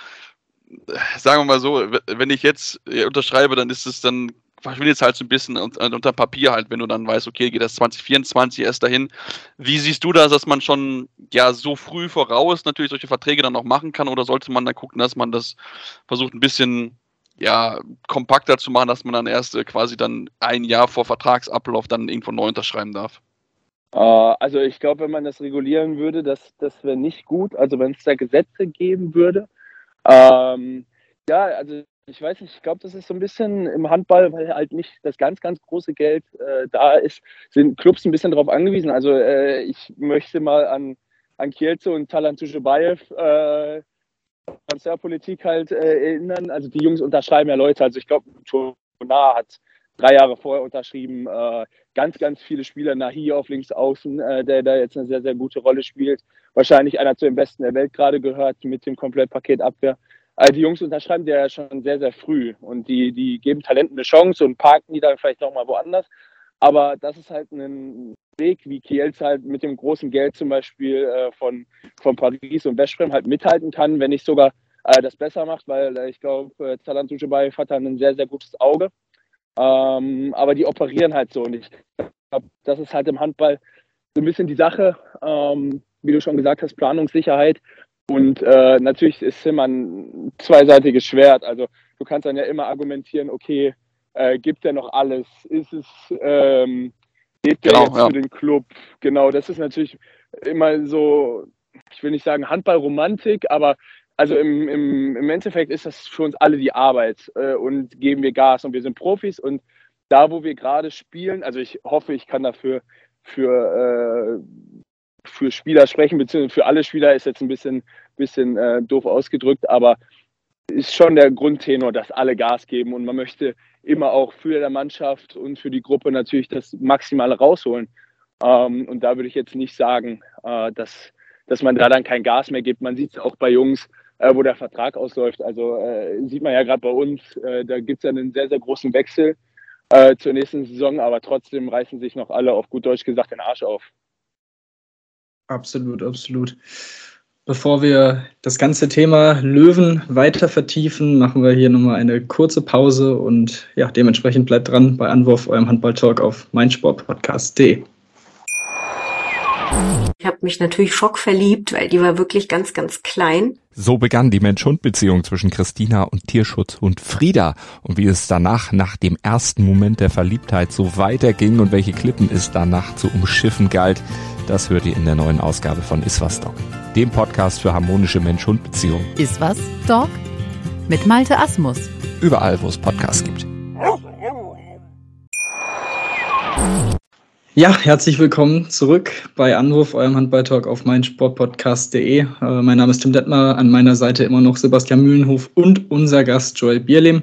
äh, sagen wir mal so, wenn ich jetzt unterschreibe, dann ist es dann verschwindet es halt so ein bisschen unter Papier halt, wenn du dann weißt, okay, geht das 2024 erst dahin. Wie siehst du das, dass man schon ja so früh voraus natürlich solche Verträge dann noch machen kann oder sollte man dann gucken, dass man das versucht ein bisschen ja, kompakter zu machen, dass man dann erst äh, quasi dann ein Jahr vor Vertragsablauf dann irgendwo neu unterschreiben darf? Äh, also ich glaube, wenn man das regulieren würde, das, das wäre nicht gut. Also wenn es da Gesetze geben würde. Ähm, ja, also ich weiß nicht, ich glaube, das ist so ein bisschen im Handball, weil halt nicht das ganz, ganz große Geld äh, da ist, sind Clubs ein bisschen darauf angewiesen. Also äh, ich möchte mal an, an Kielce und Talan Tuschebaev äh, Transferpolitik halt äh, erinnern. Also die Jungs unterschreiben ja Leute. Also ich glaube, Tonar hat drei Jahre vorher unterschrieben. Äh, ganz, ganz viele Spieler, Nahi auf links außen, äh, der da jetzt eine sehr, sehr gute Rolle spielt. Wahrscheinlich einer zu den Besten der Welt gerade gehört mit dem Komplettpaket Abwehr. Die Jungs unterschreiben ja schon sehr, sehr früh und die, die geben Talenten eine Chance und parken die dann vielleicht nochmal woanders. Aber das ist halt ein Weg, wie Kielz halt mit dem großen Geld zum Beispiel äh, von, von Paris und Westbrem halt mithalten kann, wenn nicht sogar äh, das besser macht, weil äh, ich glaube, äh, Talant Duschebaev hat dann ein sehr, sehr gutes Auge. Ähm, aber die operieren halt so und ich glaube, das ist halt im Handball so ein bisschen die Sache, ähm, wie du schon gesagt hast, Planungssicherheit und äh, natürlich ist es immer ein zweiseitiges Schwert. Also du kannst dann ja immer argumentieren, okay, äh, gibt er noch alles? Ist es, ähm, geht der genau, jetzt ja. für den Club? Genau, das ist natürlich immer so, ich will nicht sagen Handballromantik, aber also im, im, im Endeffekt ist das für uns alle die Arbeit äh, und geben wir Gas und wir sind Profis und da, wo wir gerade spielen, also ich hoffe, ich kann dafür für, äh, für Spieler sprechen, beziehungsweise für alle Spieler ist jetzt ein bisschen, bisschen äh, doof ausgedrückt, aber ist schon der Grundtenor, dass alle Gas geben und man möchte immer auch für der Mannschaft und für die Gruppe natürlich das Maximale rausholen. Ähm, und da würde ich jetzt nicht sagen, äh, dass, dass man da dann kein Gas mehr gibt. Man sieht es auch bei Jungs, äh, wo der Vertrag ausläuft. Also äh, sieht man ja gerade bei uns, äh, da gibt es ja einen sehr, sehr großen Wechsel äh, zur nächsten Saison, aber trotzdem reißen sich noch alle auf gut Deutsch gesagt den Arsch auf. Absolut, absolut. Bevor wir das ganze Thema Löwen weiter vertiefen, machen wir hier nochmal eine kurze Pause und ja, dementsprechend bleibt dran bei Anwurf, eurem Handball-Talk auf meinsportpodcast.de. Ich habe mich natürlich schockverliebt, weil die war wirklich ganz, ganz klein. So begann die Mensch-Hund-Beziehung zwischen Christina und Tierschutzhund Frieda. Und wie es danach, nach dem ersten Moment der Verliebtheit, so weiterging und welche Klippen es danach zu umschiffen galt, das hört ihr in der neuen Ausgabe von Iswas Dog, dem Podcast für harmonische Mensch-Hund-Beziehungen. Iswas Dog mit Malte Asmus. Überall, wo es Podcasts gibt. Ja, herzlich willkommen zurück bei Anruf, eurem Handballtalk auf meinsportpodcast.de. Äh, mein Name ist Tim Detmer, an meiner Seite immer noch Sebastian Mühlenhof und unser Gast Joel Bierlehm.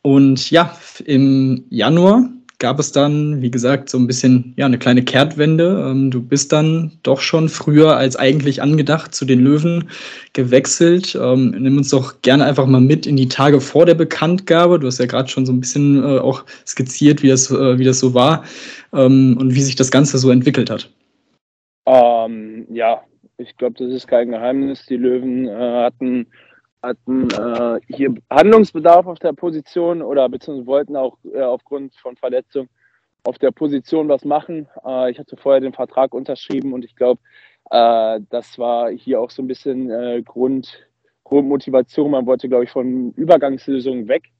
Und ja, im Januar gab es dann, wie gesagt, so ein bisschen ja, eine kleine Kehrtwende. Ähm, du bist dann doch schon früher als eigentlich angedacht zu den Löwen gewechselt. Ähm, nimm uns doch gerne einfach mal mit in die Tage vor der Bekanntgabe. Du hast ja gerade schon so ein bisschen äh, auch skizziert, wie das, äh, wie das so war ähm, und wie sich das Ganze so entwickelt hat. Ähm, ja, ich glaube, das ist kein Geheimnis. Die Löwen äh, hatten hatten äh, hier Handlungsbedarf auf der Position oder beziehungsweise wollten auch äh, aufgrund von Verletzung auf der Position was machen. Äh, ich hatte vorher den Vertrag unterschrieben und ich glaube, äh, das war hier auch so ein bisschen äh, Grund, Grundmotivation. Man wollte, glaube ich, von Übergangslösungen weg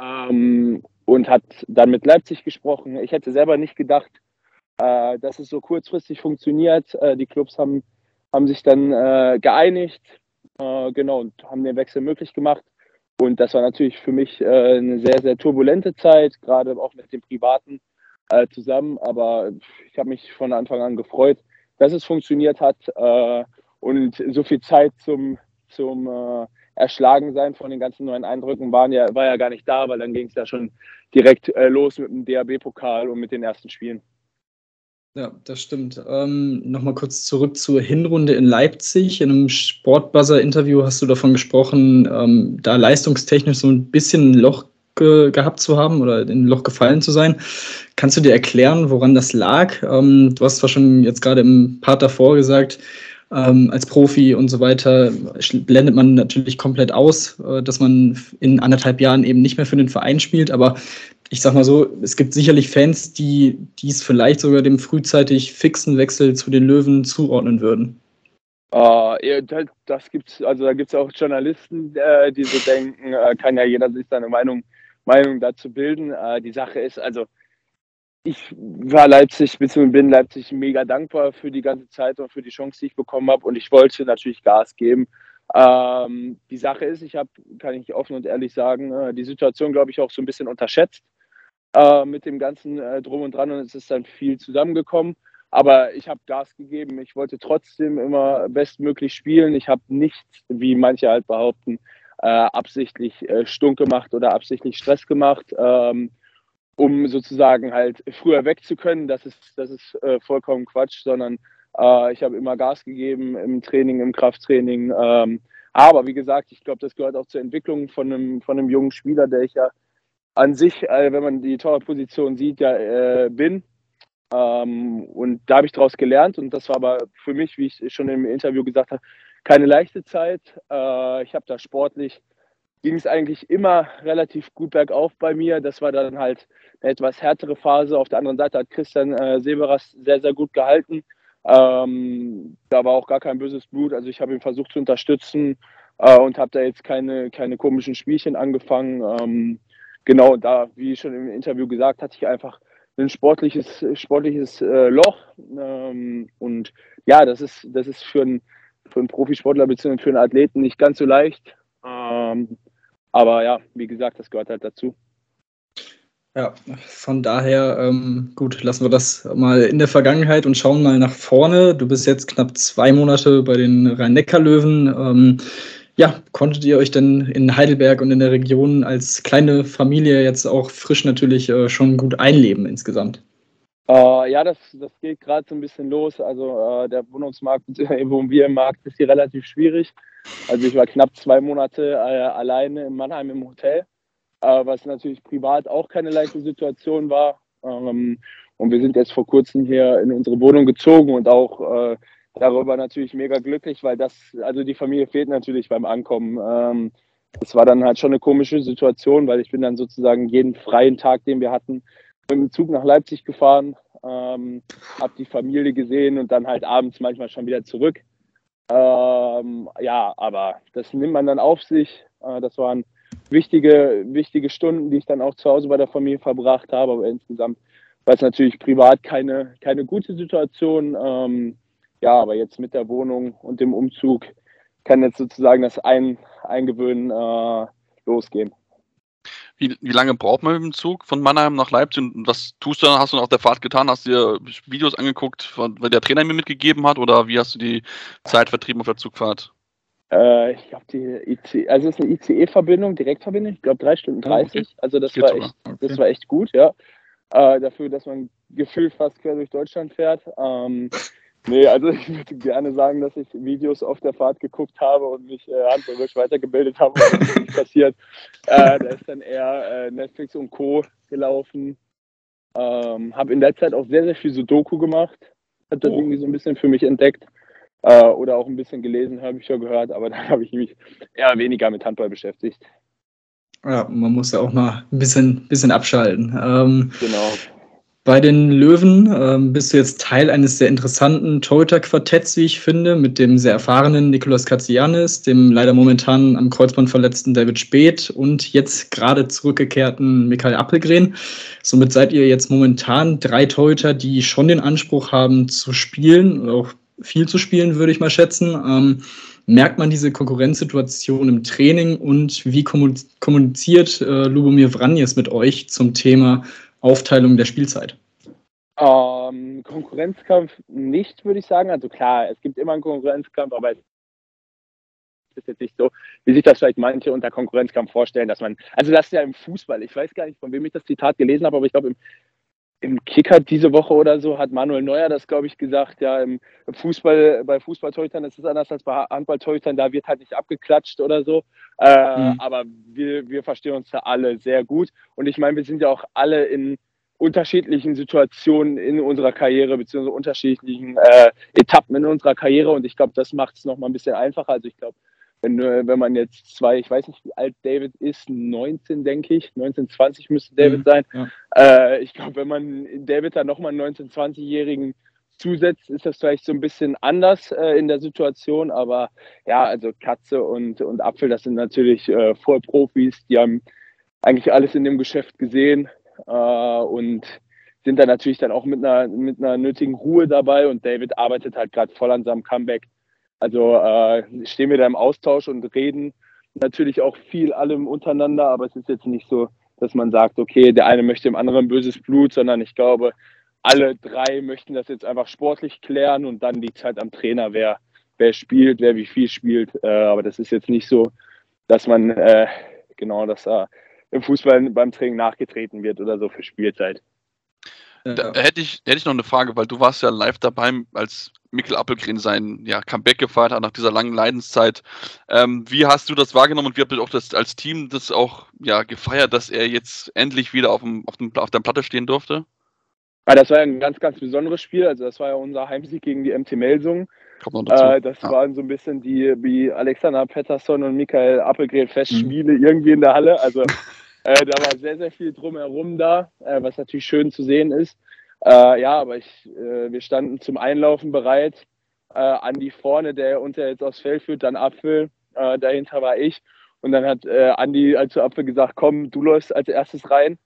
ähm, und hat dann mit Leipzig gesprochen. Ich hätte selber nicht gedacht, äh, dass es so kurzfristig funktioniert. die Clubs haben, haben sich dann geeinigt äh, genau, und haben den Wechsel möglich gemacht. Und das war natürlich für mich äh, eine sehr, sehr turbulente Zeit, gerade auch mit dem Privaten äh, zusammen. Aber ich habe mich von Anfang an gefreut, dass es funktioniert hat. Äh, und so viel Zeit zum, zum äh, Erschlagensein von den ganzen neuen Eindrücken waren ja, war ja gar nicht da, weil dann ging es ja schon direkt äh, los mit dem DAB-Pokal und mit den ersten Spielen. Ja, das stimmt. Ähm, Nochmal kurz zurück zur Hinrunde in Leipzig. In einem Sportbuzzer-Interview hast du davon gesprochen, ähm, da leistungstechnisch so ein bisschen ein Loch ge gehabt zu haben oder in ein Loch gefallen zu sein. Kannst du dir erklären, woran das lag? Ähm, du hast zwar schon jetzt gerade im Part davor gesagt, ähm, als Profi und so weiter blendet man natürlich komplett aus, äh, dass man in anderthalb Jahren eben nicht mehr für den Verein spielt. Aber ich sag mal so, es gibt sicherlich Fans, die dies vielleicht sogar dem frühzeitig fixen Wechsel zu den Löwen zuordnen würden. Uh, das gibt's, also da gibt es auch Journalisten, äh, die so denken, äh, kann ja jeder sich seine Meinung, Meinung dazu bilden. Äh, die Sache ist, also ich war Leipzig, beziehungsweise bin Leipzig mega dankbar für die ganze Zeit und für die Chance, die ich bekommen habe. Und ich wollte natürlich Gas geben. Ähm, die Sache ist, ich habe, kann ich offen und ehrlich sagen, die Situation, glaube ich, auch so ein bisschen unterschätzt äh, mit dem ganzen äh, Drum und Dran und es ist dann viel zusammengekommen. Aber ich habe Gas gegeben. Ich wollte trotzdem immer bestmöglich spielen. Ich habe nicht, wie manche halt behaupten, äh, absichtlich äh, stunk gemacht oder absichtlich Stress gemacht. Ähm, um sozusagen halt früher weg zu können. Das ist, das ist äh, vollkommen Quatsch, sondern äh, ich habe immer Gas gegeben im Training, im Krafttraining. Ähm, aber wie gesagt, ich glaube, das gehört auch zur Entwicklung von einem, von einem jungen Spieler, der ich ja an sich, äh, wenn man die Torwartposition sieht, ja äh, bin. Ähm, und da habe ich daraus gelernt und das war aber für mich, wie ich schon im Interview gesagt habe, keine leichte Zeit. Äh, ich habe da sportlich ging es eigentlich immer relativ gut bergauf bei mir. Das war dann halt eine etwas härtere Phase. Auf der anderen Seite hat Christian äh, Severas sehr, sehr gut gehalten. Ähm, da war auch gar kein böses Blut. Also ich habe ihn versucht zu unterstützen äh, und habe da jetzt keine, keine komischen Spielchen angefangen. Ähm, genau, da, wie schon im Interview gesagt, hatte ich einfach ein sportliches, sportliches äh, Loch. Ähm, und ja, das ist, das ist für einen, für einen Profisportler bzw. für einen Athleten nicht ganz so leicht. Ähm, aber ja, wie gesagt, das gehört halt dazu. Ja, von daher, ähm, gut, lassen wir das mal in der Vergangenheit und schauen mal nach vorne. Du bist jetzt knapp zwei Monate bei den Rhein-Neckar-Löwen. Ja, konntet ihr euch denn in Heidelberg und in der Region als kleine Familie jetzt auch frisch natürlich äh, schon gut einleben insgesamt? Äh, ja, das, das geht gerade so ein bisschen los. Also äh, der Wohnungsmarkt, Immobilienmarkt ist hier relativ schwierig. Also ich war knapp zwei Monate äh, alleine in Mannheim im Hotel, äh, was natürlich privat auch keine leichte Situation war. Ähm, und wir sind jetzt vor kurzem hier in unsere Wohnung gezogen und auch äh, darüber natürlich mega glücklich, weil das, also die Familie fehlt natürlich beim Ankommen. Ähm, das war dann halt schon eine komische Situation, weil ich bin dann sozusagen jeden freien Tag, den wir hatten, mit dem Zug nach Leipzig gefahren, ähm, habe die Familie gesehen und dann halt abends manchmal schon wieder zurück. Ähm, ja, aber das nimmt man dann auf sich. Äh, das waren wichtige, wichtige Stunden, die ich dann auch zu Hause bei der Familie verbracht habe. Aber insgesamt war es natürlich privat keine, keine gute Situation. Ähm, ja, aber jetzt mit der Wohnung und dem Umzug kann jetzt sozusagen das Ein Eingewöhnen äh, losgehen. Wie, wie lange braucht man mit dem Zug von Mannheim nach Leipzig und was tust du dann? Hast du auf der Fahrt getan? Hast du dir Videos angeguckt, weil der Trainer mir mitgegeben hat oder wie hast du die Zeit vertrieben auf der Zugfahrt? Äh, ich glaube, die IC, also es ist eine ICE-Verbindung, Direktverbindung, ich glaube drei Stunden 30. Ah, okay. Also das war, echt, okay. das war echt gut, ja. Äh, dafür, dass man gefühlt fast quer durch Deutschland fährt. Ähm, Nee, also ich würde gerne sagen, dass ich Videos auf der Fahrt geguckt habe und mich äh, handwerklich weitergebildet habe, was nicht passiert. Äh, da ist dann eher äh, Netflix und Co. gelaufen. Ähm, habe in der Zeit auch sehr, sehr viel Sudoku gemacht. Habe das oh. irgendwie so ein bisschen für mich entdeckt. Äh, oder auch ein bisschen gelesen, habe ich schon gehört, aber dann habe ich mich eher weniger mit Handball beschäftigt. Ja, man muss ja auch mal ein bisschen, bisschen abschalten. Ähm, genau. Bei den Löwen ähm, bist du jetzt Teil eines sehr interessanten Torhüter-Quartetts, wie ich finde, mit dem sehr erfahrenen Nikolaus Katzianis, dem leider momentan am Kreuzband verletzten David Speth und jetzt gerade zurückgekehrten Michael Appelgren. Somit seid ihr jetzt momentan drei Torhüter, die schon den Anspruch haben zu spielen, auch viel zu spielen, würde ich mal schätzen. Ähm, merkt man diese Konkurrenzsituation im Training und wie kommuniziert äh, Lubomir Vranjes mit euch zum Thema Aufteilung der Spielzeit? Ähm, Konkurrenzkampf nicht, würde ich sagen. Also klar, es gibt immer einen Konkurrenzkampf, aber es ist jetzt nicht so, wie sich das vielleicht manche unter Konkurrenzkampf vorstellen, dass man, also das ist ja im Fußball, ich weiß gar nicht, von wem ich das Zitat gelesen habe, aber ich glaube, im, im Kicker diese Woche oder so hat Manuel Neuer das, glaube ich, gesagt, ja, im Fußball, bei Fußballtorhütern ist es anders als bei Handballtorhütern, da wird halt nicht abgeklatscht oder so. Äh, mhm. Aber wir, wir verstehen uns da alle sehr gut. Und ich meine, wir sind ja auch alle in unterschiedlichen Situationen in unserer Karriere, beziehungsweise unterschiedlichen äh, Etappen in unserer Karriere. Und ich glaube, das macht es nochmal ein bisschen einfacher. Also ich glaube, wenn, wenn man jetzt zwei, ich weiß nicht, wie alt David ist, 19, denke ich, 19, 20 müsste David mhm, sein. Ja. Äh, ich glaube, wenn man David da nochmal einen 19, 20-Jährigen zusetzt, ist das vielleicht so ein bisschen anders äh, in der Situation. Aber ja, also Katze und, und Apfel, das sind natürlich äh, Vollprofis, die haben eigentlich alles in dem Geschäft gesehen äh, und sind da natürlich dann auch mit einer, mit einer nötigen Ruhe dabei. Und David arbeitet halt gerade voll an seinem Comeback also äh, stehen wir da im Austausch und reden natürlich auch viel allem untereinander, aber es ist jetzt nicht so, dass man sagt, okay, der eine möchte dem anderen böses Blut, sondern ich glaube, alle drei möchten das jetzt einfach sportlich klären und dann liegt es halt am Trainer, wer, wer spielt, wer wie viel spielt. Äh, aber das ist jetzt nicht so, dass man äh, genau, dass da im Fußball beim Training nachgetreten wird oder so für Spielzeit. Da hätte ich, hätte ich noch eine Frage, weil du warst ja live dabei, als Mikkel Appelgren sein ja, Comeback gefeiert hat nach dieser langen Leidenszeit. Ähm, wie hast du das wahrgenommen und wie habt ihr auch das als Team das auch ja, gefeiert, dass er jetzt endlich wieder auf, dem, auf, dem, auf der Platte stehen durfte? Ja, das war ja ein ganz, ganz besonderes Spiel. Also das war ja unser Heimsieg gegen die MT Melsung. Äh, das ja. waren so ein bisschen die wie Alexander Pettersson und Michael Appelgren Festspiele mhm. irgendwie in der Halle. Also Äh, da war sehr, sehr viel drumherum da, äh, was natürlich schön zu sehen ist. Äh, ja, aber ich, äh, wir standen zum Einlaufen bereit. Äh, Andi vorne, der uns ja jetzt aufs Feld führt, dann Apfel. Äh, dahinter war ich. Und dann hat Andi zu Apfel gesagt, komm, du läufst als erstes rein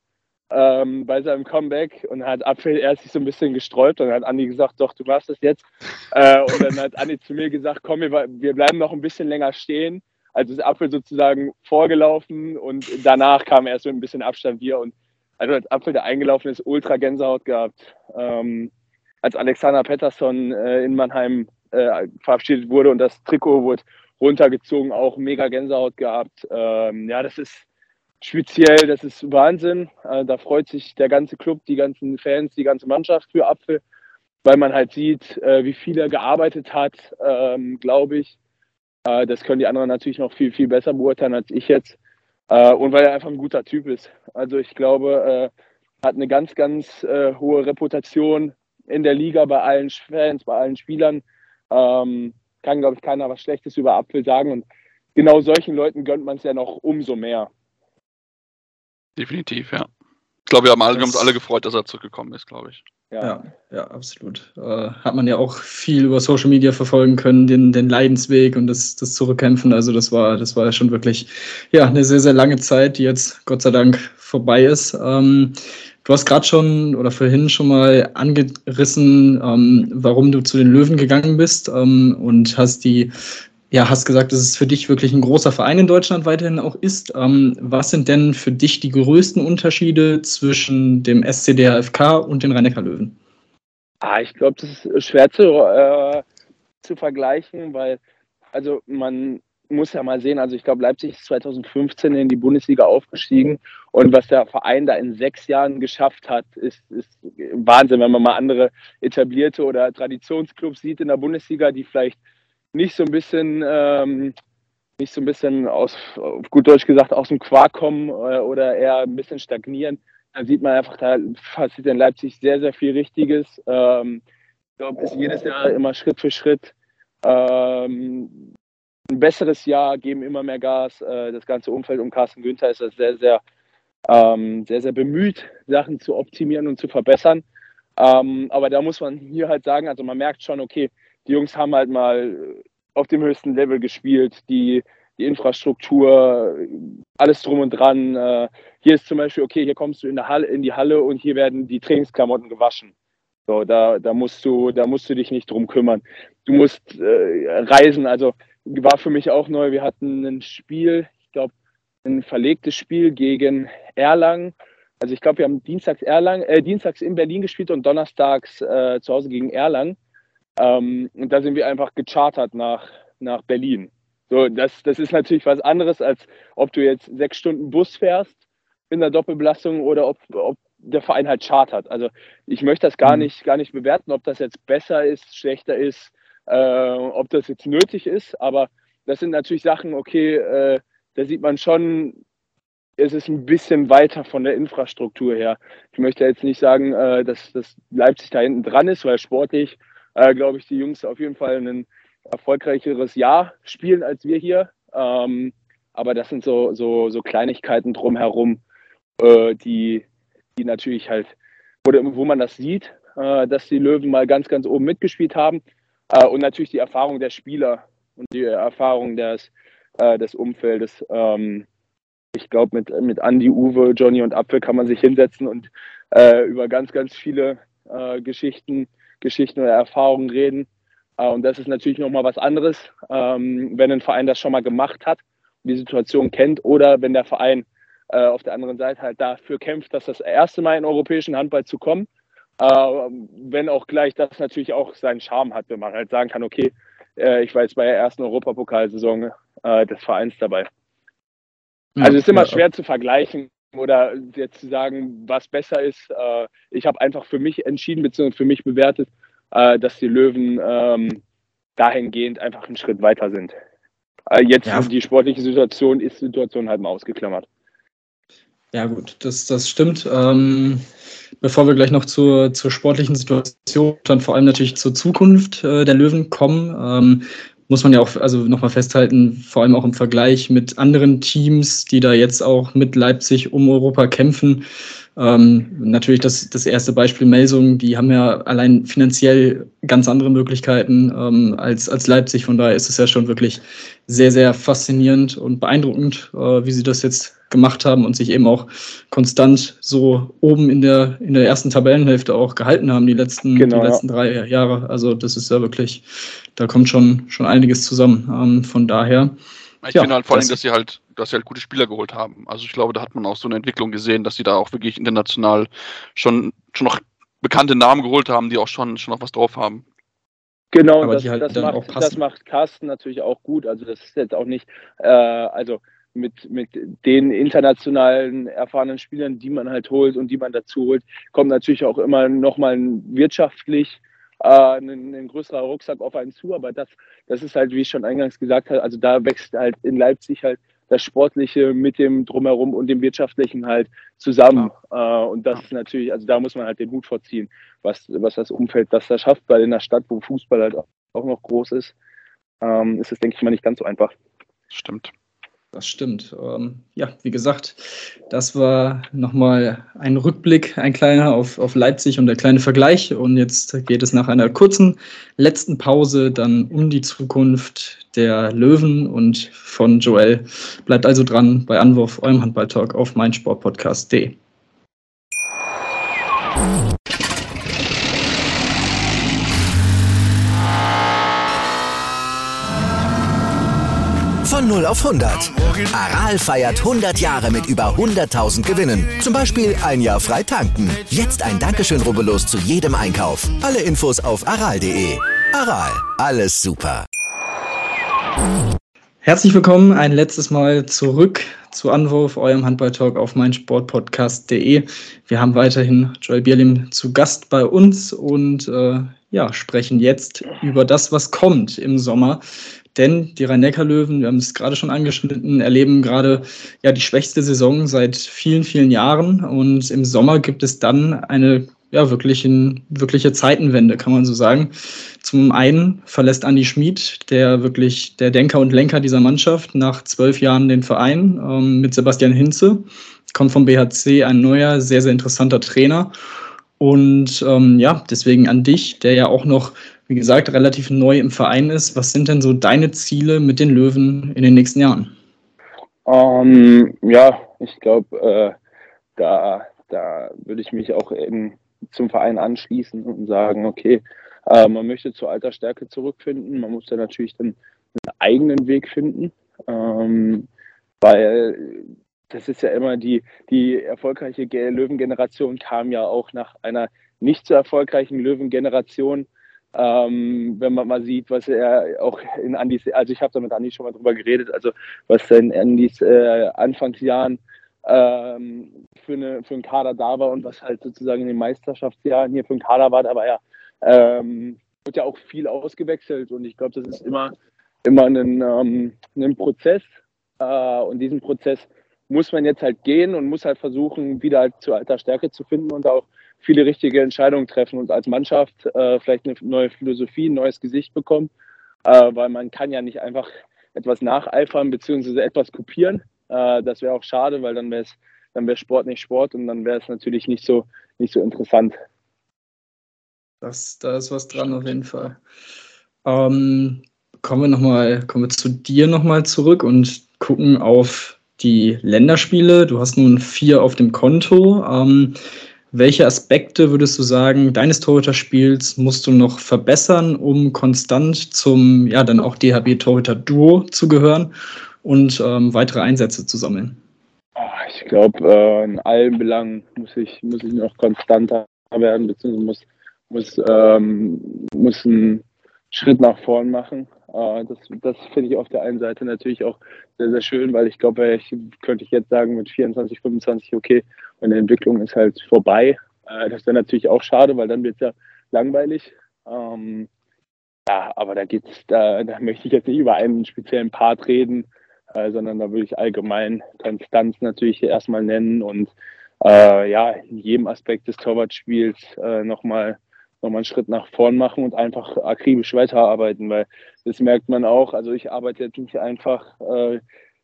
ähm, bei seinem Comeback. Und hat Apfel erst sich so ein bisschen gesträubt. Und hat Andi gesagt, doch, du machst das jetzt. Und dann hat Andi zu mir gesagt, komm, wir, wir bleiben noch ein bisschen länger stehen also ist Apfel sozusagen vorgelaufen und danach kam erst mit ein bisschen Abstand wir und also als Apfel, der eingelaufen ist, ultra Gänsehaut gehabt. Ähm, als Alexander Pettersson äh, in Mannheim äh, verabschiedet wurde und das Trikot wurde runtergezogen, auch mega Gänsehaut gehabt. Ähm, ja, das ist speziell, das ist Wahnsinn. Äh, da freut sich der ganze Club, die ganzen Fans, die ganze Mannschaft für Apfel, weil man halt sieht, äh, wie viel er gearbeitet hat, ähm, glaube ich. Äh, das können die anderen natürlich noch viel, viel besser beurteilen als ich jetzt. Äh, und weil er einfach ein guter Typ ist. Also ich glaube, äh, hat eine ganz, ganz äh, hohe Reputation in der Liga bei allen Fans, bei allen Spielern. Ähm, kann, glaube ich, keiner was Schlechtes über Apfel sagen. Und genau solchen Leuten gönnt man es ja noch umso mehr. Definitiv, ja. Ich glaube, wir haben alle, uns alle gefreut, dass er zurückgekommen ist, glaube ich. Ja, ja, absolut. Äh, hat man ja auch viel über Social Media verfolgen können, den, den Leidensweg und das, das Zurückkämpfen. Also das war, das war schon wirklich ja, eine sehr, sehr lange Zeit, die jetzt Gott sei Dank vorbei ist. Ähm, du hast gerade schon oder vorhin schon mal angerissen, ähm, warum du zu den Löwen gegangen bist ähm, und hast die ja, hast gesagt, dass es für dich wirklich ein großer Verein in Deutschland weiterhin auch ist. Ähm, was sind denn für dich die größten Unterschiede zwischen dem SCDFK und den rhein löwen Ah, ich glaube, das ist schwer zu, äh, zu vergleichen, weil also man muss ja mal sehen, also ich glaube, Leipzig ist 2015 in die Bundesliga aufgestiegen und was der Verein da in sechs Jahren geschafft hat, ist, ist Wahnsinn, wenn man mal andere etablierte oder Traditionsclubs sieht in der Bundesliga, die vielleicht nicht so ein bisschen, ähm, nicht so ein bisschen aus, auf gut Deutsch gesagt, aus dem Quark kommen äh, oder eher ein bisschen stagnieren, dann sieht man einfach, da passiert in Leipzig sehr, sehr viel Richtiges. Ähm, ich glaube, es ist jedes Jahr immer Schritt für Schritt ähm, ein besseres Jahr, geben immer mehr Gas. Äh, das ganze Umfeld um Carsten Günther ist das sehr, sehr, ähm, sehr, sehr bemüht, Sachen zu optimieren und zu verbessern. Ähm, aber da muss man hier halt sagen, also man merkt schon, okay, die Jungs haben halt mal auf dem höchsten Level gespielt, die, die Infrastruktur, alles drum und dran. Äh, hier ist zum Beispiel, okay, hier kommst du in, Halle, in die Halle und hier werden die Trainingsklamotten gewaschen. So, da, da, musst du, da musst du dich nicht drum kümmern. Du musst äh, reisen, also war für mich auch neu. Wir hatten ein Spiel, ich glaube, ein verlegtes Spiel gegen Erlangen. Also ich glaube, wir haben dienstags Erlangen, äh, dienstags in Berlin gespielt und donnerstags äh, zu Hause gegen Erlangen. Ähm, und da sind wir einfach gechartert nach, nach Berlin. So, das, das ist natürlich was anderes, als ob du jetzt sechs Stunden Bus fährst in der Doppelbelastung oder ob, ob der Verein halt chartert. Also ich möchte das gar mhm. nicht, gar nicht bewerten, ob das jetzt besser ist, schlechter ist, äh, ob das jetzt nötig ist. Aber das sind natürlich Sachen, okay, äh, da sieht man schon, es ist ein bisschen weiter von der Infrastruktur her. Ich möchte jetzt nicht sagen, äh, dass, dass Leipzig da hinten dran ist, weil sportlich äh, glaube ich, die Jungs auf jeden Fall ein erfolgreicheres Jahr spielen als wir hier. Ähm, aber das sind so, so, so Kleinigkeiten drumherum, äh, die, die natürlich halt, wo, man das sieht, äh, dass die Löwen mal ganz, ganz oben mitgespielt haben. Äh, und natürlich die Erfahrung der Spieler und die Erfahrung des, äh, des Umfeldes. Ähm, ich glaube, mit, mit Andy, Uwe, Johnny und Apfel kann man sich hinsetzen und äh, über ganz, ganz viele Geschichten Geschichten oder Erfahrungen reden. Äh, und das ist natürlich nochmal was anderes, ähm, wenn ein Verein das schon mal gemacht hat und die Situation kennt oder wenn der Verein äh, auf der anderen Seite halt dafür kämpft, dass das erste Mal in europäischen Handball zu kommen. Äh, wenn auch gleich das natürlich auch seinen Charme hat, wenn man halt sagen kann, okay, ich war jetzt bei der ersten Europapokalsaison des Vereins dabei. Also es ist immer schwer zu vergleichen, oder jetzt zu sagen, was besser ist. Äh, ich habe einfach für mich entschieden, beziehungsweise für mich bewertet, äh, dass die Löwen ähm, dahingehend einfach einen Schritt weiter sind. Äh, jetzt ja. die sportliche Situation ist Situation halt mal ausgeklammert. Ja, gut, das, das stimmt. Ähm, bevor wir gleich noch zur, zur sportlichen Situation, dann vor allem natürlich zur Zukunft äh, der Löwen kommen, ähm, muss man ja auch also nochmal festhalten, vor allem auch im Vergleich mit anderen Teams, die da jetzt auch mit Leipzig um Europa kämpfen. Ähm, natürlich das, das erste Beispiel Melsung, die haben ja allein finanziell ganz andere Möglichkeiten ähm, als, als Leipzig. Von daher ist es ja schon wirklich sehr, sehr faszinierend und beeindruckend, äh, wie sie das jetzt gemacht haben und sich eben auch konstant so oben in der, in der ersten Tabellenhälfte auch gehalten haben, die letzten, genau, die letzten drei Jahre. Also das ist ja wirklich, da kommt schon, schon einiges zusammen. Ähm, von daher. Ich ja, finde halt vor allem, dass sie halt, dass sie halt gute Spieler geholt haben. Also ich glaube, da hat man auch so eine Entwicklung gesehen, dass sie da auch wirklich international schon, schon noch bekannte Namen geholt haben, die auch schon, schon noch was drauf haben. Genau, das, halt das, macht, das macht Carsten natürlich auch gut. Also das ist jetzt auch nicht, äh, also mit, mit den internationalen erfahrenen Spielern, die man halt holt und die man dazu holt, kommt natürlich auch immer nochmal wirtschaftlich äh, ein, ein, größerer Rucksack auf einen zu. Aber das, das ist halt, wie ich schon eingangs gesagt habe, also da wächst halt in Leipzig halt das Sportliche mit dem Drumherum und dem Wirtschaftlichen halt zusammen. Äh, und das ist natürlich, also da muss man halt den Hut vorziehen, was, was das Umfeld das da schafft, weil in einer Stadt, wo Fußball halt auch noch groß ist, ähm, ist es, denke ich mal, nicht ganz so einfach. Stimmt. Das stimmt. Ähm, ja, wie gesagt, das war nochmal ein Rückblick, ein kleiner auf, auf Leipzig und der kleine Vergleich. Und jetzt geht es nach einer kurzen letzten Pause dann um die Zukunft der Löwen und von Joel. Bleibt also dran bei Anwurf, eurem Handballtalk auf meinsportpodcast.de. auf 100. Aral feiert 100 Jahre mit über 100.000 Gewinnen. Zum Beispiel ein Jahr frei tanken. Jetzt ein Dankeschön, rubbellos zu jedem Einkauf. Alle Infos auf aral.de. Aral, alles super. Herzlich willkommen ein letztes Mal zurück zu Anwurf, eurem Handballtalk auf meinsportpodcast.de. Wir haben weiterhin Joel Bierlim zu Gast bei uns und äh, ja, sprechen jetzt über das, was kommt im Sommer. Denn die Rhein-Neckar-Löwen, wir haben es gerade schon angeschnitten, erleben gerade ja die schwächste Saison seit vielen, vielen Jahren. Und im Sommer gibt es dann eine ja, wirklich in, wirkliche Zeitenwende, kann man so sagen. Zum einen verlässt Andi Schmid, der wirklich der Denker und Lenker dieser Mannschaft, nach zwölf Jahren den Verein ähm, mit Sebastian Hinze. Kommt vom BHC ein neuer, sehr, sehr interessanter Trainer. Und ähm, ja, deswegen an dich, der ja auch noch, wie gesagt, relativ neu im Verein ist. Was sind denn so deine Ziele mit den Löwen in den nächsten Jahren? Um, ähm, ja, ich glaube, äh, da, da würde ich mich auch in zum Verein anschließen und sagen, okay, äh, man möchte zur alter Stärke zurückfinden. Man muss da natürlich dann einen eigenen Weg finden, ähm, weil das ist ja immer die, die erfolgreiche Löwengeneration kam ja auch nach einer nicht so erfolgreichen Löwengeneration. Ähm, wenn man mal sieht, was er auch in Andis, also ich habe da mit Andi schon mal drüber geredet, also was in Andis äh, Anfangsjahren ähm, für, eine, für einen Kader da war und was halt sozusagen in den Meisterschaftsjahren hier für einen Kader war. Aber ja, ähm, wird ja auch viel ausgewechselt und ich glaube, das ist immer, immer ein, ähm, ein Prozess äh, und diesen Prozess muss man jetzt halt gehen und muss halt versuchen, wieder halt zu alter Stärke zu finden und auch viele richtige Entscheidungen treffen und als Mannschaft äh, vielleicht eine neue Philosophie, ein neues Gesicht bekommen, äh, weil man kann ja nicht einfach etwas nacheifern bzw. etwas kopieren, äh, das wäre auch schade, weil dann wäre dann wäre Sport nicht Sport und dann wäre es natürlich nicht so, nicht so interessant. Das, da ist was dran auf jeden Fall. Ähm, kommen wir noch kommen wir zu dir nochmal zurück und gucken auf die Länderspiele. Du hast nun vier auf dem Konto. Ähm, welche Aspekte würdest du sagen, deines Torhüterspiels musst du noch verbessern, um konstant zum, ja, dann auch DHB-Torhüter-Duo zu gehören? und ähm, weitere Einsätze zu sammeln? Ah, ich glaube, äh, in allen Belangen muss ich, muss ich noch konstanter werden, beziehungsweise muss, muss, ähm, muss einen Schritt nach vorn machen. Äh, das das finde ich auf der einen Seite natürlich auch sehr, sehr schön, weil ich glaube, ich könnte ich jetzt sagen mit 24, 25, okay, meine Entwicklung ist halt vorbei. Äh, das wäre natürlich auch schade, weil dann wird es ja langweilig. Ähm, ja, aber da geht's, da, da möchte ich jetzt nicht über einen speziellen Part reden, äh, sondern da würde ich allgemein Konstanz natürlich erstmal nennen und äh, ja, in jedem Aspekt des Torwartspiels äh, nochmal noch mal einen Schritt nach vorn machen und einfach akribisch weiterarbeiten, weil das merkt man auch. Also ich arbeite jetzt nicht einfach äh,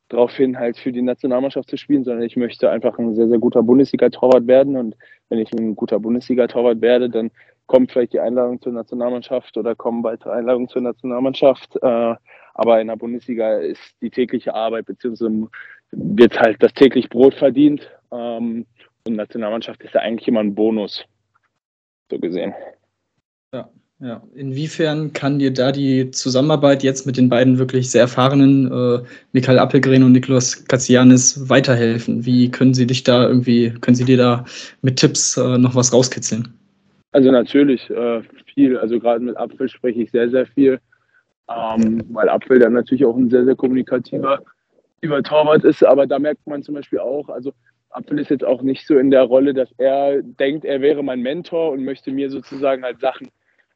darauf hin, halt für die Nationalmannschaft zu spielen, sondern ich möchte einfach ein sehr, sehr guter Bundesliga-Torwart werden. Und wenn ich ein guter Bundesliga-Torwart werde, dann kommt vielleicht die Einladung zur Nationalmannschaft oder kommen weitere Einladungen zur Nationalmannschaft. Äh, aber in der Bundesliga ist die tägliche Arbeit, beziehungsweise wird halt das täglich Brot verdient. Ähm, und Nationalmannschaft ist ja eigentlich immer ein Bonus, so gesehen. Ja, ja. Inwiefern kann dir da die Zusammenarbeit jetzt mit den beiden wirklich sehr erfahrenen äh, Michael Appelgren und Niklas Katsianis weiterhelfen? Wie können sie dich da irgendwie, können sie dir da mit Tipps äh, noch was rauskitzeln? Also natürlich äh, viel. Also gerade mit Apfel spreche ich sehr, sehr viel ähm, weil Apfel dann natürlich auch ein sehr, sehr kommunikativer über Torwart ist. Aber da merkt man zum Beispiel auch, also Apfel ist jetzt auch nicht so in der Rolle, dass er denkt, er wäre mein Mentor und möchte mir sozusagen halt Sachen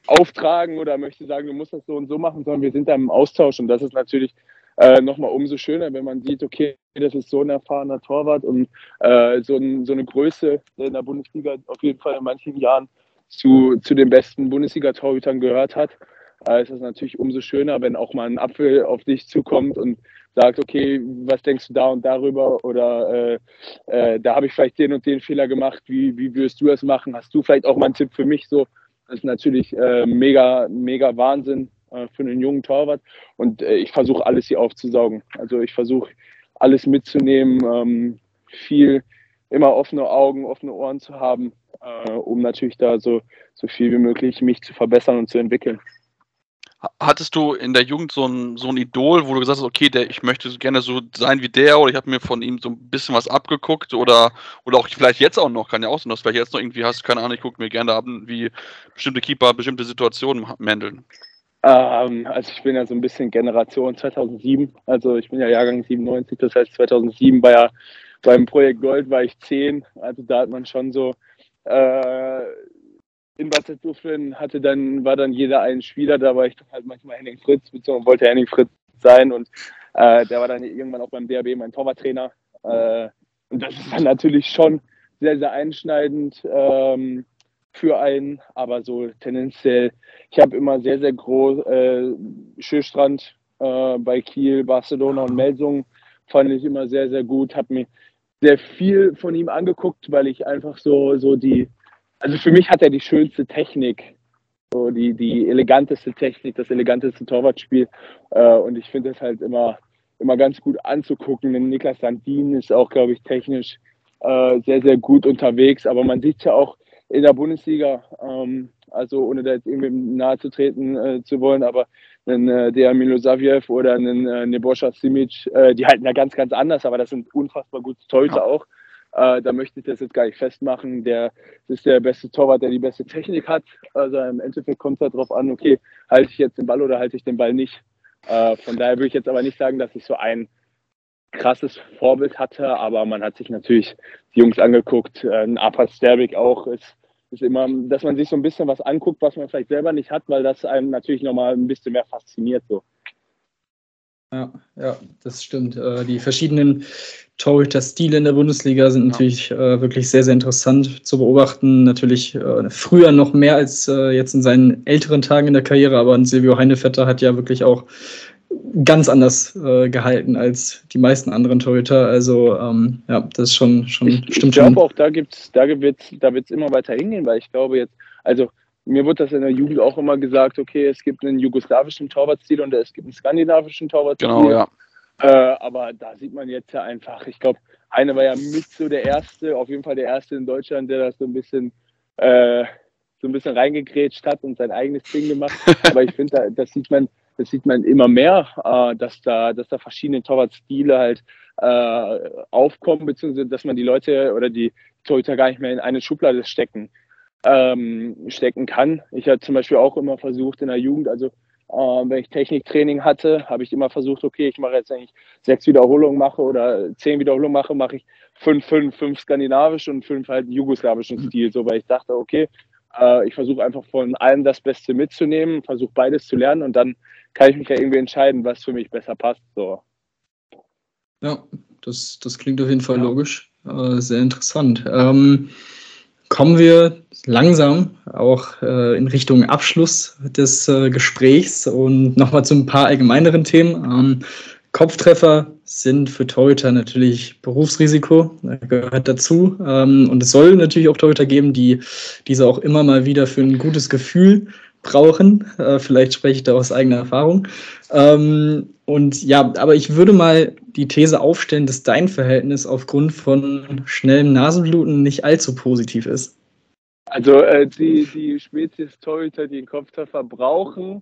auftragen oder möchte sagen, du musst das so und so machen, sondern wir sind da im Austausch und das ist natürlich äh, nochmal umso schöner, wenn man sieht, okay, das ist so ein erfahrener Torwart und äh, so, ein, so, eine Größe in der Bundesliga auf jeden Fall in manchen Jahren zu, zu den besten Bundesliga-Torhütern gehört hat äh, ist es natürlich umso schöner, wenn auch mal ein Apfel auf dich zukommt und sagt, okay, was denkst du da und darüber? Oder äh, äh, da habe ich vielleicht den und den Fehler gemacht, wie, wie würdest du es machen? Hast du vielleicht auch mal einen Tipp für mich? So, das ist natürlich äh, mega, mega Wahnsinn äh, für einen jungen Torwart. Und äh, ich versuche alles hier aufzusaugen. Also ich versuche alles mitzunehmen, ähm, viel, immer offene Augen, offene Ohren zu haben, um natürlich da so, so viel wie möglich mich zu verbessern und zu entwickeln. Hattest du in der Jugend so ein, so ein Idol, wo du gesagt hast, okay, der, ich möchte gerne so sein wie der oder ich habe mir von ihm so ein bisschen was abgeguckt oder, oder auch vielleicht jetzt auch noch, kann ja auch sein, dass du vielleicht jetzt noch irgendwie hast, keine Ahnung, ich gucke mir gerne ab, wie bestimmte Keeper bestimmte Situationen handeln. Ähm, also ich bin ja so ein bisschen Generation 2007, also ich bin ja Jahrgang 97, das heißt 2007 war ja beim Projekt Gold war ich 10, also da hat man schon so äh, in Wasserzuführen hatte dann, war dann jeder ein Spieler, da war ich dann halt manchmal Henning Fritz, beziehungsweise wollte Henning Fritz sein und äh, der war dann irgendwann auch beim DRB mein Torwarttrainer. Äh, und das ist dann natürlich schon sehr, sehr einschneidend ähm, für einen, aber so tendenziell, ich habe immer sehr, sehr groß, äh, Schürstrand äh, bei Kiel, Barcelona und Melsungen fand ich immer sehr, sehr gut, habe mir sehr viel von ihm angeguckt, weil ich einfach so, so die, also für mich hat er die schönste Technik, so die, die eleganteste Technik, das eleganteste Torwartspiel. Äh, und ich finde das halt immer, immer ganz gut anzugucken. Denn Niklas Sandin ist auch, glaube ich, technisch äh, sehr, sehr gut unterwegs. Aber man sieht ja auch in der Bundesliga, ähm, also ohne da jetzt irgendwie nahe zu treten äh, zu wollen, aber einen äh, der Milosaviev oder einen äh, Neboscha Simic, äh, die halten ja ganz, ganz anders, aber das sind unfassbar gute Torhüter ja. auch. Äh, da möchte ich das jetzt gar nicht festmachen. Der das ist der beste Torwart, der die beste Technik hat. Also im Endeffekt kommt es darauf an, okay, halte ich jetzt den Ball oder halte ich den Ball nicht. Äh, von daher würde ich jetzt aber nicht sagen, dass ich so ein krasses Vorbild hatte, aber man hat sich natürlich die Jungs angeguckt. Äh, ein Apas Sterbik auch ist, ist immer, dass man sich so ein bisschen was anguckt, was man vielleicht selber nicht hat, weil das einem natürlich nochmal ein bisschen mehr fasziniert. So. Ja, ja, das stimmt. Äh, die verschiedenen Torhüter-Stile in der Bundesliga sind natürlich äh, wirklich sehr, sehr interessant zu beobachten. Natürlich äh, früher noch mehr als jetzt in seinen älteren Tagen in der Karriere, aber Silvio Heinevetter hat ja wirklich auch ganz anders äh, gehalten als die meisten anderen Torhüter. Also ähm, ja, das ist schon, schon ich, stimmt. Ich glaube auch, da gibt's, da wird's, da wird's immer weiter hingehen, weil ich glaube jetzt, also mir wurde das in der Jugend auch immer gesagt, okay, es gibt einen jugoslawischen Torwartstil und es gibt einen skandinavischen Torwartstil. Genau, ja. Äh, aber da sieht man jetzt ja einfach, ich glaube, eine war ja mit so der erste, auf jeden Fall der erste in Deutschland, der das so ein bisschen äh, so ein bisschen reingegrätscht hat und sein eigenes Ding gemacht. Aber ich finde, da, das sieht man, das sieht man immer mehr, äh, dass da, dass da verschiedene Torwartstile halt äh, aufkommen, beziehungsweise dass man die Leute oder die Torhüter gar nicht mehr in eine Schublade stecken ähm, stecken kann. Ich habe zum Beispiel auch immer versucht in der Jugend, also äh, wenn ich Techniktraining hatte, habe ich immer versucht, okay, ich mache jetzt, wenn ich sechs Wiederholungen mache oder zehn Wiederholungen mache, mache ich fünf, fünf, fünf skandinavisch und fünf halt jugoslawischen Stil, so weil ich dachte, okay, äh, ich versuche einfach von allem das Beste mitzunehmen, versuche beides zu lernen und dann kann ich mich ja irgendwie entscheiden, was für mich besser passt. So. Ja, das, das klingt auf jeden Fall ja. logisch. Äh, sehr interessant. Ähm, kommen wir langsam auch äh, in Richtung Abschluss des äh, Gesprächs und nochmal zu ein paar allgemeineren Themen. Ähm, Kopftreffer sind für Torhüter natürlich Berufsrisiko, gehört dazu. Ähm, und es soll natürlich auch Torhüter geben, die diese auch immer mal wieder für ein gutes Gefühl brauchen. Äh, vielleicht spreche ich da aus eigener Erfahrung. Ähm, und ja, aber ich würde mal die These aufstellen, dass dein Verhältnis aufgrund von schnellem Nasenbluten nicht allzu positiv ist. Also äh, die, die Spezies Torhüter, die einen Kopftreffer brauchen,